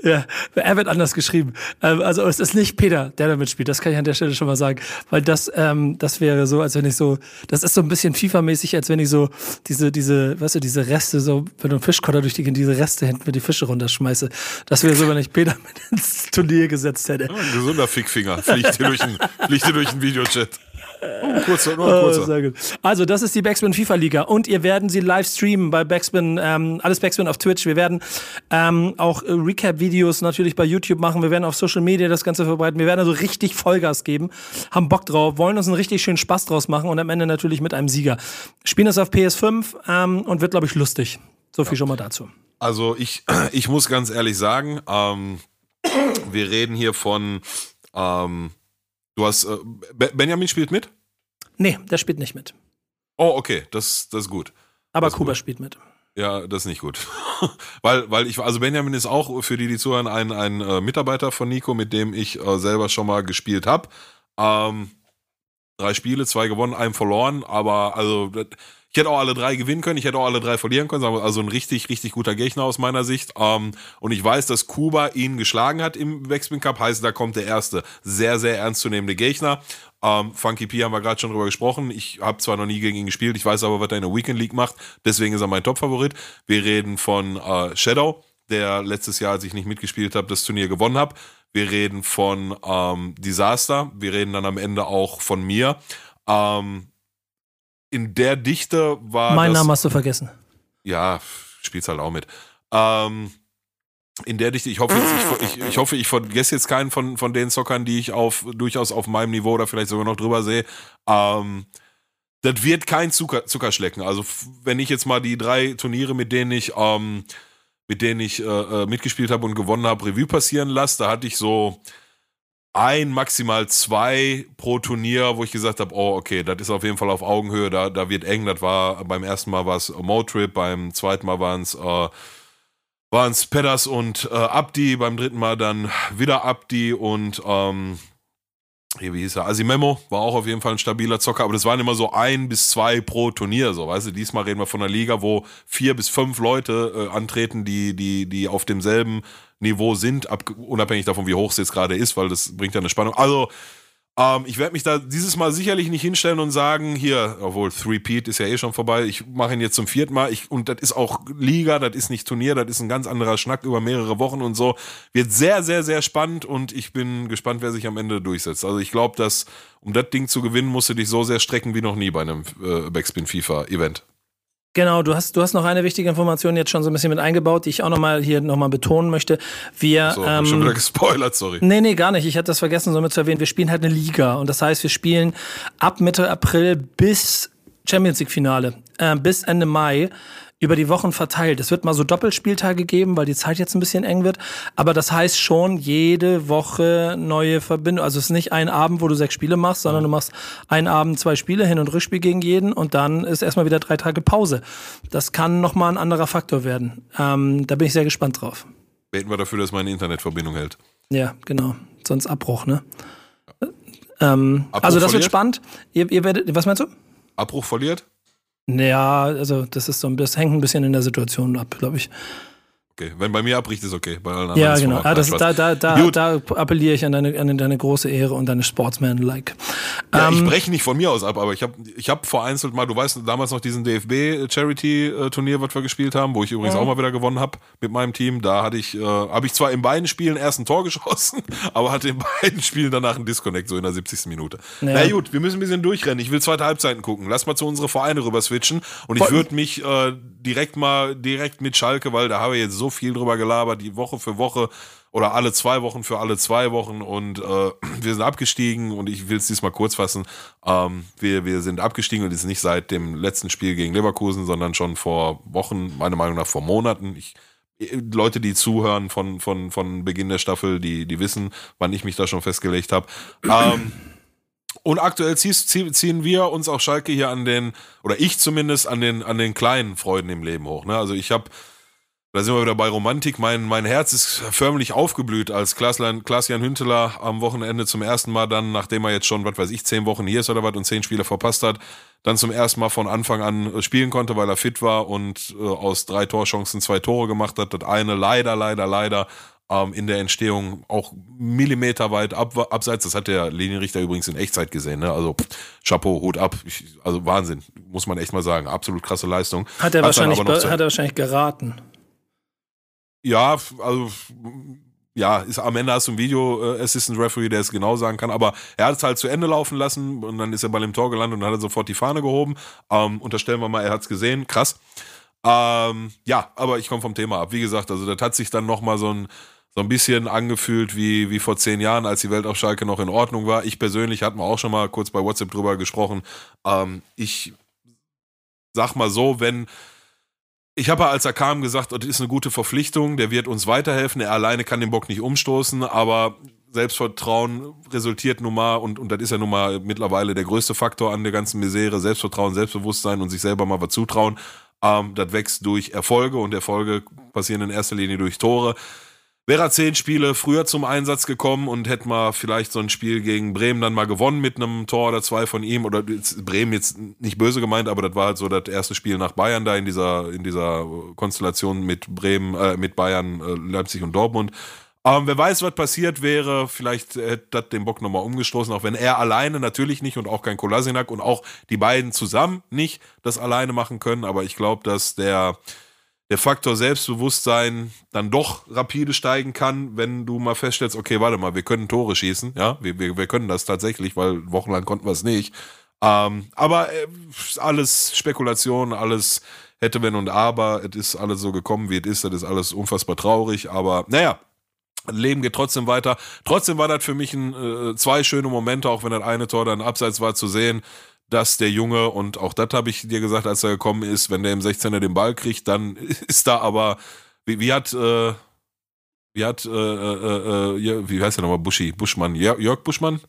Ja, er wird anders geschrieben. Ähm, also es ist nicht Peter, der damit spielt. Das kann ich an der Stelle schon mal sagen. Weil das, ähm, das wäre so, als wenn ich so, das ist so ein bisschen FIFA-mäßig, als wenn ich so diese, diese, weißt du, diese Reste, so, wenn du einen Fischkotter durch die, diese Reste hinten mit die Fische runterschmeiße. Das wäre so, wenn ich Peter mit ins Turnier gesetzt hätte. Ja, ein gesunder Fickfinger. Fliegt hier durch einen, fliegt hier durch einen Videochat. Oh, kurzer, nur kurzer. Oh. Also, das ist die Backspin FIFA Liga und ihr werden sie live streamen bei Backspin, ähm, alles Backspin auf Twitch. Wir werden ähm, auch Recap-Videos natürlich bei YouTube machen. Wir werden auf Social Media das Ganze verbreiten. Wir werden also richtig Vollgas geben, haben Bock drauf, wollen uns einen richtig schönen Spaß draus machen und am Ende natürlich mit einem Sieger. Spielen das auf PS5 ähm, und wird, glaube ich, lustig. So viel ja. schon mal dazu. Also, ich, ich muss ganz ehrlich sagen, ähm, wir reden hier von ähm, Du hast. Äh, Benjamin spielt mit? Nee, der spielt nicht mit. Oh, okay, das, das ist gut. Aber ist Kuba gut. spielt mit. Ja, das ist nicht gut. weil, weil ich, also Benjamin ist auch für die, die zuhören, ein, ein äh, Mitarbeiter von Nico, mit dem ich äh, selber schon mal gespielt habe. Ähm, drei Spiele, zwei gewonnen, einen verloren, aber also ich hätte auch alle drei gewinnen können, ich hätte auch alle drei verlieren können. Also ein richtig, richtig guter Gegner aus meiner Sicht. Ähm, und ich weiß, dass Kuba ihn geschlagen hat im Wexpin Cup. Heißt, da kommt der erste sehr, sehr ernstzunehmende Gegner. Ähm, Funky P haben wir gerade schon drüber gesprochen. Ich habe zwar noch nie gegen ihn gespielt, ich weiß aber, was er in der Weekend League macht. Deswegen ist er mein Top-Favorit. Wir reden von äh, Shadow, der letztes Jahr, als ich nicht mitgespielt habe, das Turnier gewonnen habe. Wir reden von ähm, Disaster. Wir reden dann am Ende auch von mir. Ähm, in der Dichte war. Mein Name hast du vergessen. Ja, spielst halt auch mit. Ähm, in der Dichte, ich hoffe, ich, ich, ich, hoffe, ich vergesse jetzt keinen von, von den Zockern, die ich auf, durchaus auf meinem Niveau oder vielleicht sogar noch drüber sehe. Ähm, das wird kein Zucker, Zuckerschlecken. Also, wenn ich jetzt mal die drei Turniere, mit denen ich, ähm, mit denen ich äh, äh mitgespielt habe und gewonnen habe, Revue passieren lasse, da hatte ich so, ein, maximal zwei pro Turnier, wo ich gesagt habe, oh, okay, das ist auf jeden Fall auf Augenhöhe, da, da wird eng. Das war beim ersten Mal war es Motrip, beim zweiten Mal waren es äh, waren es Pedders und äh, Abdi, beim dritten Mal dann wieder Abdi und ähm, wie hieß er? Asimemo war auch auf jeden Fall ein stabiler Zocker, aber das waren immer so ein bis zwei pro Turnier, so, weißt du, diesmal reden wir von einer Liga, wo vier bis fünf Leute äh, antreten, die, die, die auf demselben Niveau sind, ab, unabhängig davon, wie hoch es jetzt gerade ist, weil das bringt ja eine Spannung. Also, ähm, ich werde mich da dieses Mal sicherlich nicht hinstellen und sagen, hier, obwohl Three-Peat ist ja eh schon vorbei, ich mache ihn jetzt zum vierten Mal. Ich, und das ist auch Liga, das ist nicht Turnier, das ist ein ganz anderer Schnack über mehrere Wochen und so. Wird sehr, sehr, sehr spannend und ich bin gespannt, wer sich am Ende durchsetzt. Also ich glaube, dass um das Ding zu gewinnen, musst du dich so sehr strecken wie noch nie bei einem äh, Backspin FIFA Event. Genau, du hast, du hast noch eine wichtige Information jetzt schon so ein bisschen mit eingebaut, die ich auch nochmal hier nochmal betonen möchte. Wir, so, ähm, schon wieder gespoilert, sorry. Nee, nee, gar nicht. Ich hatte das vergessen, so mit zu erwähnen. Wir spielen halt eine Liga und das heißt, wir spielen ab Mitte April bis Champions League Finale, äh, bis Ende Mai über die Wochen verteilt. Es wird mal so Doppelspieltage geben, weil die Zeit jetzt ein bisschen eng wird. Aber das heißt schon jede Woche neue Verbindung. Also es ist nicht ein Abend, wo du sechs Spiele machst, sondern du machst einen Abend zwei Spiele, Hin- und Rückspiel gegen jeden und dann ist erstmal wieder drei Tage Pause. Das kann nochmal ein anderer Faktor werden. Ähm, da bin ich sehr gespannt drauf. Beten wir dafür, dass meine Internetverbindung hält. Ja, genau. Sonst Abbruch, ne? Ähm, Abbruch also das verliert? wird spannend. Ihr, ihr werdet, was meinst du? Abbruch verliert? Naja, also das ist so das hängt ein bisschen in der Situation ab, glaube ich. Okay, wenn bei mir abbricht, ist okay. Ja, genau. Ah, das, da, da, da, da appelliere ich an deine, an deine große Ehre und deine Sportsman-like. Ja, ähm, ich breche nicht von mir aus ab, aber ich habe ich hab vereinzelt mal, du weißt damals noch diesen DFB-Charity-Turnier, was wir gespielt haben, wo ich übrigens ja. auch mal wieder gewonnen habe mit meinem Team. Da hatte ich, äh, habe ich zwar in beiden Spielen erst ein Tor geschossen, aber hatte in beiden Spielen danach einen Disconnect, so in der 70. Minute. Ja. Na gut, wir müssen ein bisschen durchrennen. Ich will zweite Halbzeiten gucken. Lass mal zu unsere Vereine rüber switchen und ich würde mich äh, direkt mal direkt mit Schalke, weil da habe ich jetzt so viel drüber gelabert, die Woche für Woche oder alle zwei Wochen für alle zwei Wochen und äh, wir sind abgestiegen und ich will es diesmal kurz fassen. Ähm, wir, wir sind abgestiegen und ist nicht seit dem letzten Spiel gegen Leverkusen, sondern schon vor Wochen, meiner Meinung nach vor Monaten. Ich, Leute, die zuhören von, von, von Beginn der Staffel, die, die wissen, wann ich mich da schon festgelegt habe. Ähm, und aktuell ziehen wir uns auch Schalke hier an den, oder ich zumindest, an den, an den kleinen Freuden im Leben hoch. Ne? Also ich habe, da sind wir wieder bei Romantik, mein, mein Herz ist förmlich aufgeblüht, als Klaas-Jan Hünteler am Wochenende zum ersten Mal dann, nachdem er jetzt schon, was weiß ich, zehn Wochen hier ist oder was und zehn Spiele verpasst hat, dann zum ersten Mal von Anfang an spielen konnte, weil er fit war und äh, aus drei Torchancen zwei Tore gemacht hat. Das eine leider, leider, leider ähm, in der Entstehung auch millimeterweit ab, abseits. Das hat der Linienrichter übrigens in Echtzeit gesehen. Ne? Also pff, Chapeau, Hut ab. Ich, also Wahnsinn, muss man echt mal sagen. Absolut krasse Leistung. Hat er, hat wahrscheinlich, hat er wahrscheinlich geraten. Ja, also ja, ist am Ende hast du ein Video äh, Assistant Referee, der es genau sagen kann, aber er hat es halt zu Ende laufen lassen und dann ist er bei dem Tor gelandet und dann hat er sofort die Fahne gehoben. Ähm, unterstellen wir mal, er hat es gesehen, krass. Ähm, ja, aber ich komme vom Thema ab. Wie gesagt, also das hat sich dann nochmal so ein so ein bisschen angefühlt wie, wie vor zehn Jahren, als die Welt auf Schalke noch in Ordnung war. Ich persönlich hatten wir auch schon mal kurz bei WhatsApp drüber gesprochen. Ähm, ich sag mal so, wenn ich habe als er kam gesagt, das ist eine gute Verpflichtung, der wird uns weiterhelfen. Er alleine kann den Bock nicht umstoßen, aber Selbstvertrauen resultiert nun mal, und, und das ist ja nun mal mittlerweile der größte Faktor an der ganzen Misere, Selbstvertrauen, Selbstbewusstsein und sich selber mal was zutrauen. Ähm, das wächst durch Erfolge und Erfolge passieren in erster Linie durch Tore. Wäre er zehn Spiele früher zum Einsatz gekommen und hätte mal vielleicht so ein Spiel gegen Bremen dann mal gewonnen mit einem Tor oder zwei von ihm oder Bremen jetzt nicht böse gemeint, aber das war halt so das erste Spiel nach Bayern da in dieser in dieser Konstellation mit Bremen, äh, mit Bayern, äh, Leipzig und Dortmund. Ähm, wer weiß, was passiert wäre. Vielleicht hätte das den Bock nochmal umgestoßen, auch wenn er alleine natürlich nicht und auch kein Kolasinak und auch die beiden zusammen nicht das alleine machen können. Aber ich glaube, dass der der Faktor Selbstbewusstsein dann doch rapide steigen kann, wenn du mal feststellst, okay, warte mal, wir können Tore schießen, ja, wir, wir, wir können das tatsächlich, weil wochenlang konnten wir es nicht. Ähm, aber äh, alles Spekulation, alles hätte, wenn und aber, es ist alles so gekommen, wie es ist, das ist alles unfassbar traurig, aber naja, Leben geht trotzdem weiter. Trotzdem war das für mich ein, äh, zwei schöne Momente, auch wenn das eine Tor dann abseits war zu sehen dass der Junge, und auch das habe ich dir gesagt, als er gekommen ist, wenn der im 16er den Ball kriegt, dann ist da aber, wie, wie hat, äh, wie hat, äh, äh, äh, wie heißt der nochmal, Buschi, Buschmann, Jörg Buschmann?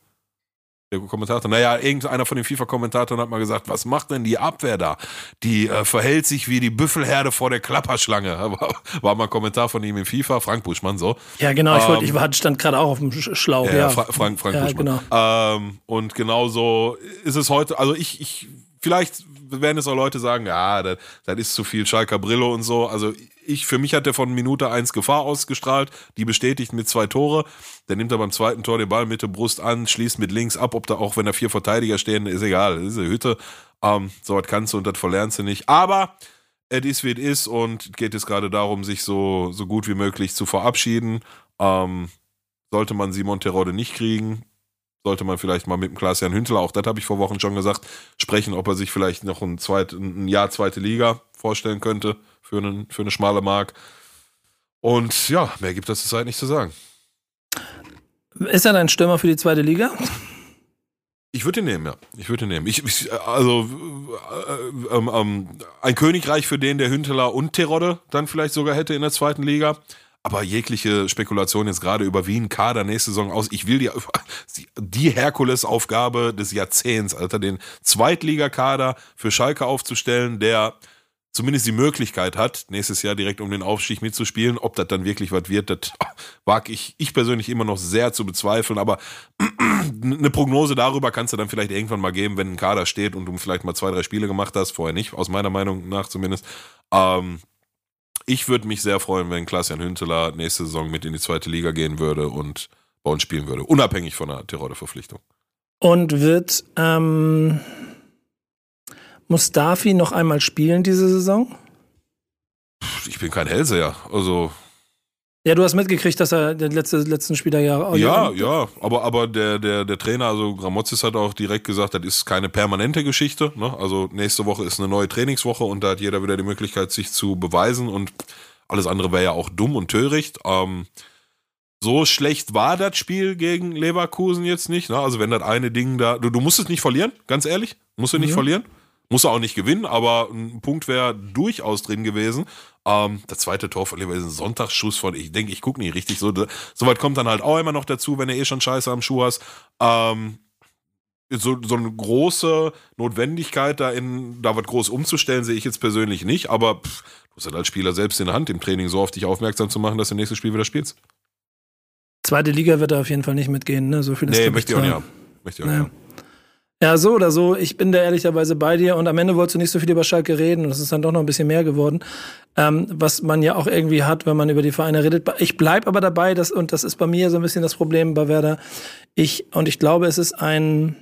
Der Kommentator, naja, irgendeiner von den FIFA-Kommentatoren hat mal gesagt, was macht denn die Abwehr da? Die äh, verhält sich wie die Büffelherde vor der Klapperschlange. War, war mal ein Kommentar von ihm in FIFA, Frank Buschmann so. Ja, genau, ich, wollte, ich war, stand gerade auch auf dem Schlauch. Ja, ja. Fra Frank, Frank ja, Buschmann. Genau. Ähm, und genauso ist es heute, also ich, ich vielleicht werden es auch Leute sagen, ja, das, das ist zu viel Schalker Brillo und so. Also ich, für mich hat der von Minute 1 Gefahr ausgestrahlt, die bestätigt mit zwei Tore. Der nimmt er beim zweiten Tor den Ball Mitte Brust an, schließt mit links ab, ob da auch, wenn da vier Verteidiger stehen, ist egal, das ist eine Hütte. Ähm, so was kannst du und das verlernst du nicht. Aber es ist, wie es ist und geht es gerade darum, sich so, so gut wie möglich zu verabschieden. Ähm, sollte man Simon Terode nicht kriegen, sollte man vielleicht mal mit dem Klaas-Jan Hünteler, auch das habe ich vor Wochen schon gesagt, sprechen, ob er sich vielleicht noch ein, zweit, ein Jahr zweite Liga vorstellen könnte für, einen, für eine schmale Mark. Und ja, mehr gibt es zurzeit nicht zu sagen. Ist er dein Stürmer für die zweite Liga? Ich würde ihn nehmen, ja. Ich würde ihn nehmen. Ich, ich also äh, ähm, ähm, ein Königreich für den, der Hünteler und Terodde dann vielleicht sogar hätte in der zweiten Liga. Aber jegliche Spekulation jetzt gerade über Wien Kader nächste Saison aus. Ich will die, die Herkulesaufgabe des Jahrzehnts, Alter, den Zweitligakader für Schalke aufzustellen, der zumindest die Möglichkeit hat, nächstes Jahr direkt um den Aufstieg mitzuspielen. Ob das dann wirklich was wird, das wage ich, ich persönlich immer noch sehr zu bezweifeln. Aber eine Prognose darüber kannst du dann vielleicht irgendwann mal geben, wenn ein Kader steht und du vielleicht mal zwei, drei Spiele gemacht hast. Vorher nicht, aus meiner Meinung nach zumindest. Ähm, ich würde mich sehr freuen, wenn Klaas-Jan Hünteler nächste Saison mit in die zweite Liga gehen würde und bei uns spielen würde, unabhängig von der Tirode-Verpflichtung. Und wird ähm, Mustafi noch einmal spielen diese Saison? Ich bin kein Hellseher, also ja, du hast mitgekriegt, dass er den letzte, letzten Spieler ja. Ja, ja, aber, aber der, der, der Trainer, also Gramozis hat auch direkt gesagt, das ist keine permanente Geschichte. Ne? Also nächste Woche ist eine neue Trainingswoche und da hat jeder wieder die Möglichkeit, sich zu beweisen und alles andere wäre ja auch dumm und töricht. Ähm, so schlecht war das Spiel gegen Leverkusen jetzt nicht. Ne? Also wenn das eine Ding da, du, du musst es nicht verlieren, ganz ehrlich, musst du nicht mhm. verlieren. Muss er auch nicht gewinnen, aber ein Punkt wäre durchaus drin gewesen. Ähm, der zweite Tor von Leverkusen ist ein Sonntagsschuss von, ich denke, ich gucke nicht richtig so. Soweit kommt dann halt auch immer noch dazu, wenn du eh schon Scheiße am Schuh hast. Ähm, so, so eine große Notwendigkeit, da, in, da was groß umzustellen, sehe ich jetzt persönlich nicht, aber pff, du hast halt als Spieler selbst in der Hand, im Training so auf dich aufmerksam zu machen, dass du nächstes Spiel wieder spielst. Zweite Liga wird er auf jeden Fall nicht mitgehen, ne? So viel ist Nee, möchte ich auch nicht haben. Möchte ich auch naja. nicht haben. Ja, so oder so. Ich bin da ehrlicherweise bei dir und am Ende wolltest du nicht so viel über Schalke reden und es ist dann doch noch ein bisschen mehr geworden, ähm, was man ja auch irgendwie hat, wenn man über die Vereine redet. Ich bleib aber dabei, dass, und das ist bei mir so ein bisschen das Problem bei Werder. Ich, und ich glaube, es ist ein,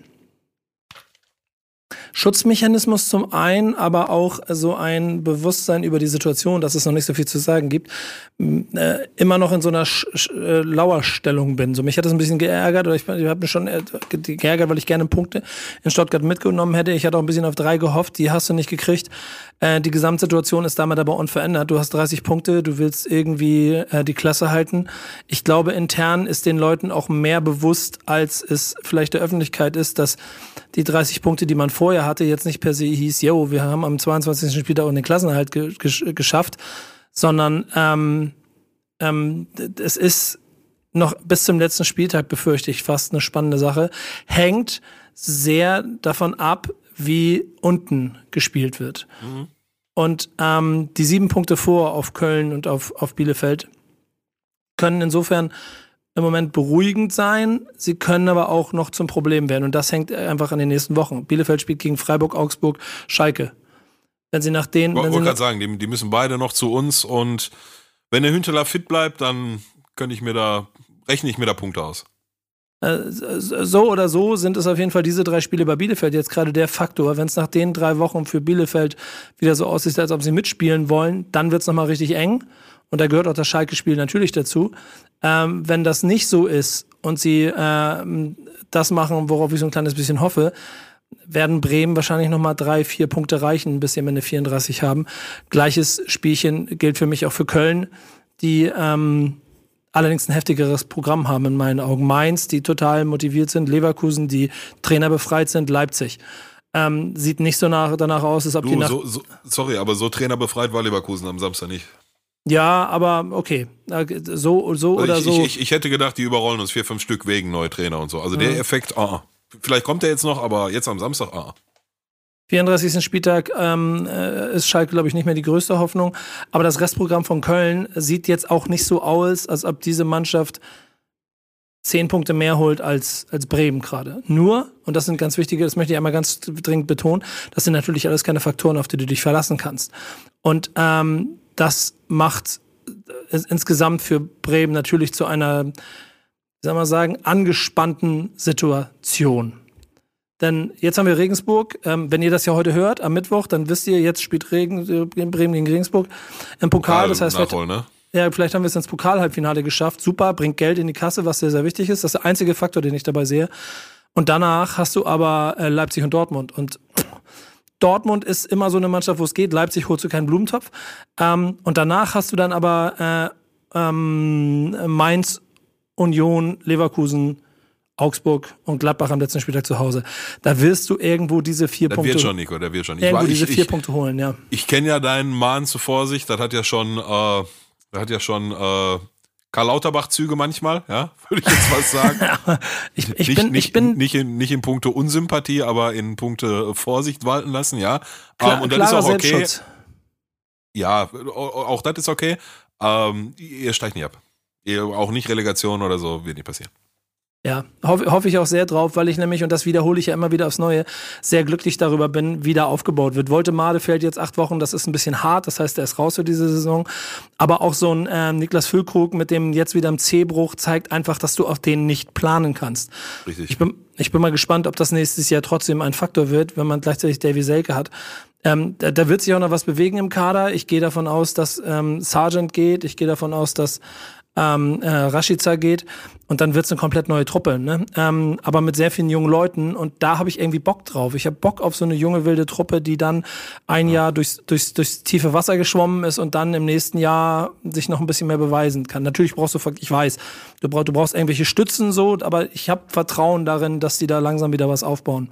Schutzmechanismus zum einen, aber auch so ein Bewusstsein über die Situation, dass es noch nicht so viel zu sagen gibt, äh, immer noch in so einer Sch Sch äh, Lauerstellung bin. So mich hat das ein bisschen geärgert oder ich, ich habe mich schon äh, geärgert, weil ich gerne Punkte in Stuttgart mitgenommen hätte. Ich hatte auch ein bisschen auf drei gehofft, die hast du nicht gekriegt. Äh, die Gesamtsituation ist damit aber unverändert. Du hast 30 Punkte, du willst irgendwie die Klasse halten. Ich glaube, intern ist den Leuten auch mehr bewusst, als es vielleicht der Öffentlichkeit ist, dass die 30 Punkte, die man vorher hatte, jetzt nicht per se hieß, yo, wir haben am 22. Spieltag auch den Klassenerhalt ge geschafft, sondern ähm, ähm, es ist noch bis zum letzten Spieltag, befürchte ich, fast eine spannende Sache, hängt sehr davon ab, wie unten gespielt wird. Mhm. Und ähm, die sieben Punkte vor auf Köln und auf, auf Bielefeld können insofern im Moment beruhigend sein. Sie können aber auch noch zum Problem werden. Und das hängt einfach an den nächsten Wochen. Bielefeld spielt gegen Freiburg, Augsburg, Schalke. Wenn sie nach denen. Ich wollte gerade sagen, die, die, müssen beide noch zu uns. Und wenn der Hünteler fit bleibt, dann könnte ich mir da, rechne ich mir da Punkte aus. Äh, so oder so sind es auf jeden Fall diese drei Spiele bei Bielefeld jetzt gerade der Faktor. Wenn es nach den drei Wochen für Bielefeld wieder so aussieht, als ob sie mitspielen wollen, dann wird es nochmal richtig eng. Und da gehört auch das Schalke-Spiel natürlich dazu. Ähm, wenn das nicht so ist und sie äh, das machen, worauf ich so ein kleines bisschen hoffe, werden Bremen wahrscheinlich nochmal drei, vier Punkte reichen, bis sie am Ende 34 haben. Gleiches Spielchen gilt für mich auch für Köln, die ähm, allerdings ein heftigeres Programm haben in meinen Augen. Mainz, die total motiviert sind, Leverkusen, die Trainer befreit sind, Leipzig. Ähm, sieht nicht so nach, danach aus, als ob du, die nach so, so, Sorry, aber so Trainer befreit war Leverkusen am Samstag nicht. Ja, aber okay. So, so also oder ich, so. Ich, ich, hätte gedacht, die überrollen uns vier, fünf Stück wegen neue Trainer und so. Also mhm. der Effekt, ah. Vielleicht kommt der jetzt noch, aber jetzt am Samstag, ah. 34. Spieltag ähm, äh, ist Schalke, glaube ich, nicht mehr die größte Hoffnung. Aber das Restprogramm von Köln sieht jetzt auch nicht so aus, als ob diese Mannschaft zehn Punkte mehr holt als, als Bremen gerade. Nur, und das sind ganz wichtige, das möchte ich einmal ganz dringend betonen, das sind natürlich alles keine Faktoren, auf die du dich verlassen kannst. Und ähm, das macht insgesamt für Bremen natürlich zu einer, wie soll man sagen, angespannten Situation. Denn jetzt haben wir Regensburg. Ähm, wenn ihr das ja heute hört, am Mittwoch, dann wisst ihr, jetzt spielt Regen, äh, Bremen gegen Regensburg im Pokal. Das heißt, Nachholen, ne? ja, vielleicht haben wir es ins Pokalhalbfinale geschafft. Super, bringt Geld in die Kasse, was sehr, sehr wichtig ist. Das ist der einzige Faktor, den ich dabei sehe. Und danach hast du aber äh, Leipzig und Dortmund. Und Dortmund ist immer so eine Mannschaft, wo es geht. Leipzig holst du keinen Blumentopf. Ähm, und danach hast du dann aber äh, ähm, Mainz, Union, Leverkusen, Augsburg und Gladbach am letzten Spieltag zu Hause. Da wirst du irgendwo diese vier das Punkte. Der wird schon, Nico, der wird schon. Irgendwo ich, diese vier ich, Punkte holen, ja. Ich kenne ja deinen Mahn zur Vorsicht. Das hat ja schon, äh, das hat ja schon äh, Karl Lauterbach-Züge manchmal, ja, würde ich jetzt was sagen. ich, ich, nicht, bin, nicht, ich bin nicht in, nicht in puncto Unsympathie, aber in puncto Vorsicht walten lassen, ja. Klar, um, und das ist auch okay. Ja, auch das ist okay. Ähm, ihr steigt nicht ab. Ihr, auch nicht Relegation oder so, wird nicht passieren. Ja, hoffe hoff ich auch sehr drauf, weil ich nämlich, und das wiederhole ich ja immer wieder aufs Neue, sehr glücklich darüber bin, wie da aufgebaut wird. Wollte Made fällt jetzt acht Wochen, das ist ein bisschen hart, das heißt, er ist raus für diese Saison. Aber auch so ein äh, Niklas Füllkrug mit dem jetzt wieder im C-Bruch zeigt einfach, dass du auf den nicht planen kannst. Richtig. Ich bin, ich bin mal gespannt, ob das nächstes Jahr trotzdem ein Faktor wird, wenn man gleichzeitig Davy Selke hat. Ähm, da, da, wird sich auch noch was bewegen im Kader. Ich gehe davon aus, dass ähm, Sargent geht. Ich gehe davon aus, dass ähm, äh, Rashica geht und dann wird's eine komplett neue Truppe. Ne? Ähm, aber mit sehr vielen jungen Leuten und da habe ich irgendwie Bock drauf. Ich habe Bock auf so eine junge wilde Truppe, die dann ein Jahr durchs, durchs, durchs tiefe Wasser geschwommen ist und dann im nächsten Jahr sich noch ein bisschen mehr beweisen kann. Natürlich brauchst du, ich weiß, du brauchst, du brauchst irgendwelche Stützen so, aber ich habe Vertrauen darin, dass die da langsam wieder was aufbauen.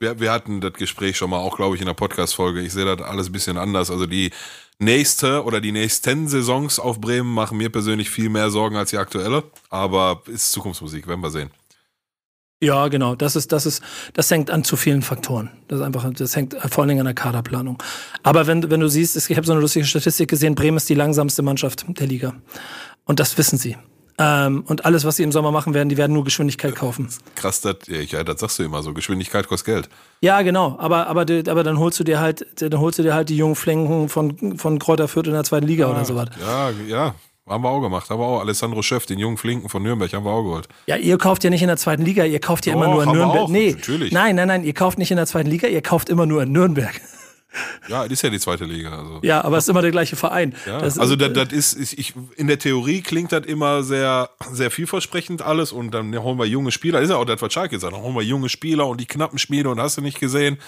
Wir, wir hatten das Gespräch schon mal auch, glaube ich, in der Podcast-Folge. Ich sehe das alles ein bisschen anders. Also die nächste oder die nächsten Saisons auf Bremen machen mir persönlich viel mehr Sorgen als die aktuelle. Aber ist Zukunftsmusik, werden wir sehen. Ja, genau. Das ist, das ist, das hängt an zu vielen Faktoren. Das ist einfach, das hängt vor allen Dingen an der Kaderplanung. Aber wenn, wenn du siehst, ich habe so eine lustige Statistik gesehen, Bremen ist die langsamste Mannschaft der Liga. Und das wissen sie. Ähm, und alles, was sie im Sommer machen werden, die werden nur Geschwindigkeit kaufen. Krass, das, ja, das sagst du immer so. Geschwindigkeit kostet Geld. Ja, genau. Aber, aber, aber dann holst du dir halt, dann holst du dir halt die jungen Flinken von, von Kräuter Fürth in der zweiten Liga ja, oder sowas. Ja, ja. Haben wir auch gemacht. Haben wir auch. Alessandro Schöff, den jungen Flinken von Nürnberg, haben wir auch geholt. Ja, ihr kauft ja nicht in der zweiten Liga, ihr kauft ja immer nur in Nürnberg. Nee, natürlich. Nein, nein, nein, ihr kauft nicht in der zweiten Liga, ihr kauft immer nur in Nürnberg. Ja, das ist ja die zweite Liga. Also. Ja, aber es ist immer der gleiche Verein. Ja, das, also das, das ist, ich, in der Theorie klingt das immer sehr, sehr vielversprechend alles und dann holen wir junge Spieler. Ist ja auch das, was Schalke sagt. Dann holen wir junge Spieler und die knappen Spiele und hast du nicht gesehen.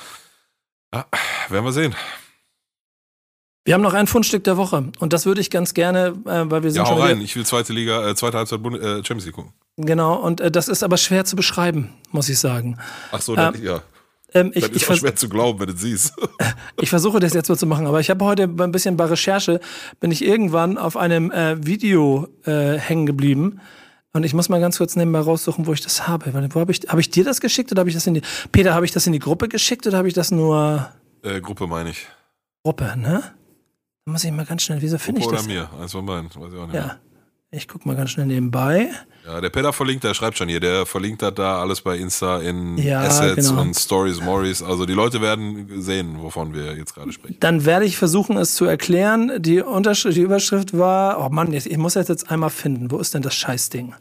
Ja, werden wir sehen. Wir haben noch ein Fundstück der Woche und das würde ich ganz gerne, äh, weil wir sind ja, schon hau rein. Ich will zweite Liga, äh, zweite Halbzeit Bund äh, Champions League gucken. Genau und äh, das ist aber schwer zu beschreiben, muss ich sagen. Ach so, ähm, das, ja. Ähm, ich, das ist ich schwer zu glauben, wenn du siehst. ich versuche das jetzt so zu machen, aber ich habe heute ein bisschen bei Recherche, bin ich irgendwann auf einem äh, Video äh, hängen geblieben. Und ich muss mal ganz kurz nebenbei raussuchen, wo ich das habe. Wo habe ich, hab ich dir das geschickt oder habe ich das in die. Peter, habe ich das in die Gruppe geschickt oder habe ich das nur. Äh, Gruppe meine ich. Gruppe, ne? Da muss ich mal ganz schnell. Wieso finde ich das? Oder mir, eins von beiden, weiß ich auch nicht. Ja. Ich guck mal ganz schnell nebenbei. Ja, der Peter verlinkt, der schreibt schon hier, der verlinkt hat da alles bei Insta in ja, Assets genau. und Stories, Morris. Also die Leute werden sehen, wovon wir jetzt gerade sprechen. Dann werde ich versuchen, es zu erklären. Die, Unterschrift, die Überschrift war, oh Mann, ich muss das jetzt einmal finden. Wo ist denn das Scheißding?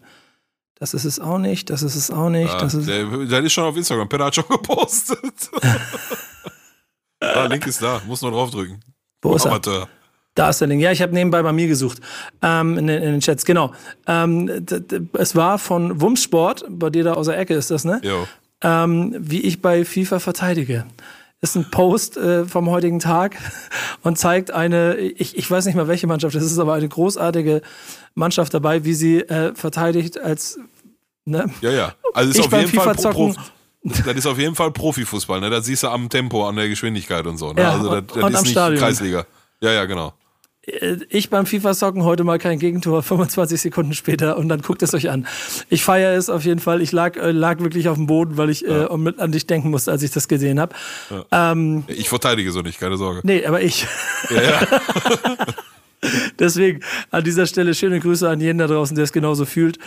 Das ist es auch nicht, das ist es auch nicht. Ja, das, ist der, der ist schon auf Instagram. Peter hat schon gepostet. ah, Link ist da, muss nur draufdrücken. Wo ist er? Da ist der Link. Ja, ich habe nebenbei bei mir gesucht. Ähm, in, in, den Chats, genau. Ähm, es war von Wumsport, bei dir da aus der Ecke ist das, ne? Jo. Ähm, wie ich bei FIFA verteidige. Ist ein Post äh, vom heutigen Tag und zeigt eine, ich, ich weiß nicht mal welche Mannschaft, das ist aber eine großartige Mannschaft dabei, wie sie äh, verteidigt als Ne? Ja, ja. Also ist ich auf jeden Fall pro, pro, das ist auf jeden Fall Profifußball, ne? Das siehst du am Tempo, an der Geschwindigkeit und so. Ne? Ja, also das, das ist nicht Stadion. Kreisliga. Ja, ja, genau. Äh, ich beim FIFA-Socken heute mal kein Gegentor, 25 Sekunden später und dann guckt es euch an. Ich feiere es auf jeden Fall. Ich lag, äh, lag wirklich auf dem Boden, weil ich ja. äh, mit, an dich denken musste, als ich das gesehen habe. Ja. Ähm, ich verteidige so nicht, keine Sorge. Nee, aber ich. Ja, ja. Deswegen an dieser Stelle schöne Grüße an jeden da draußen, der es genauso fühlt.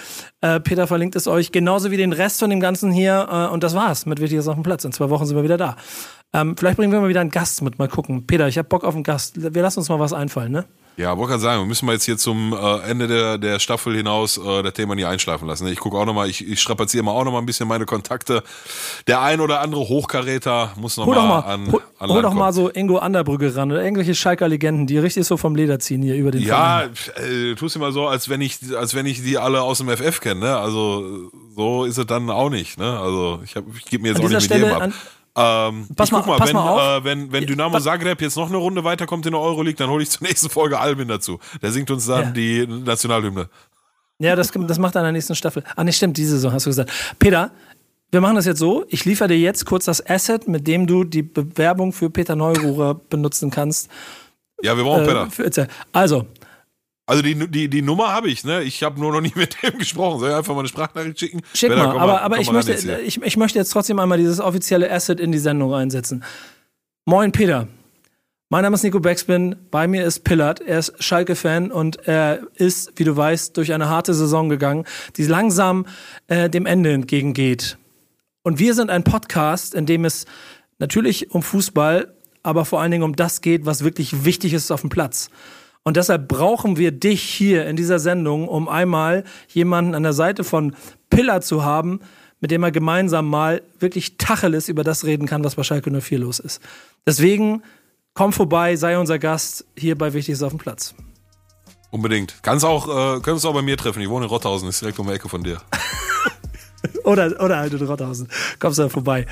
Äh, Peter verlinkt es euch genauso wie den Rest von dem Ganzen hier. Äh, und das war's mit Wichtiges auf dem Platz. In zwei Wochen sind wir wieder da. Ähm, vielleicht bringen wir mal wieder einen Gast mit. Mal gucken. Peter, ich habe Bock auf einen Gast. Wir lassen uns mal was einfallen, ne? Ja, wollte gerade sagen, wir müssen mal jetzt hier zum äh, Ende der, der Staffel hinaus äh, das Thema nie einschlafen lassen. Ich gucke auch nochmal, ich, ich strapaziere mal auch nochmal ein bisschen meine Kontakte. Der ein oder andere Hochkaräter muss nochmal mal, an, hol, an Hol doch mal so Ingo Anderbrügge ran oder irgendwelche Schalker Legenden, die richtig so vom Leder ziehen hier über den Ja, äh, tust du mal so, als wenn ich, als wenn ich die alle aus dem FF kenne, ne? Also so ist es dann auch nicht, ne? Also ich, hab, ich gebe mir jetzt an auch nicht mit Stelle, jedem ab. An, ähm, pass mal, mal, pass wenn, mal auf. Äh, wenn, wenn Dynamo Zagreb jetzt noch eine Runde weiterkommt in der Euroleague, dann hole ich zur nächsten Folge Albin dazu. Der singt uns dann ja. die Nationalhymne. Ja, das, das macht er in der nächsten Staffel. Ah, nicht stimmt, diese Saison hast du gesagt. Peter, wir machen das jetzt so. Ich liefere dir jetzt kurz das Asset, mit dem du die Bewerbung für Peter Neururer benutzen kannst. Ja, wir brauchen äh, Peter. Also, also die, die, die Nummer habe ich, ne? Ich habe nur noch nie mit dem gesprochen. Soll ich einfach mal eine Sprachnachricht schicken? Schick mal, aber, mal, aber ich, möchte, ich, ich möchte jetzt trotzdem einmal dieses offizielle Asset in die Sendung einsetzen. Moin Peter. Mein Name ist Nico Beckspin, bei mir ist Pillard, er ist Schalke-Fan und er ist, wie du weißt, durch eine harte Saison gegangen, die langsam äh, dem Ende entgegengeht. Und wir sind ein Podcast, in dem es natürlich um Fußball, aber vor allen Dingen um das geht, was wirklich wichtig ist auf dem Platz. Und deshalb brauchen wir dich hier in dieser Sendung, um einmal jemanden an der Seite von Pillar zu haben, mit dem er gemeinsam mal wirklich Tacheles über das reden kann, was bei Schalke 04 los ist. Deswegen komm vorbei, sei unser Gast hier bei Wichtiges auf dem Platz. Unbedingt. Kannst auch, äh, können uns auch bei mir treffen. Ich wohne in Rotthausen, ist direkt um die Ecke von dir. oder, oder halt in Rothausen. Kommst da vorbei.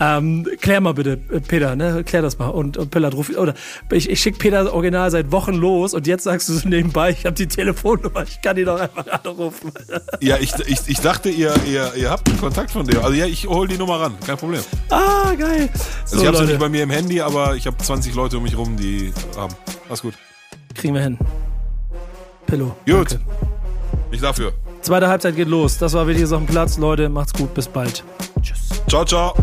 Ähm, klär mal bitte, Peter, ne? Klär das mal. Und, und Pillard ruf, oder ich, ich schicke Peter original seit Wochen los und jetzt sagst du so nebenbei, ich habe die Telefonnummer, ich kann ihn doch einfach anrufen. Ja, ich, ich, ich dachte, ihr, ihr, ihr habt einen Kontakt von dem. Also ja, ich hol die Nummer ran, kein Problem. Ah, geil. Also so, ich habe sie nicht bei mir im Handy, aber ich habe 20 Leute um mich rum, die haben. Alles gut. Kriegen wir hin. Pillow. Gut. Danke. Nicht dafür. Zweite Halbzeit geht los. Das war wieder auf dem Platz. Leute, macht's gut. Bis bald. Tschüss. Ciao, ciao.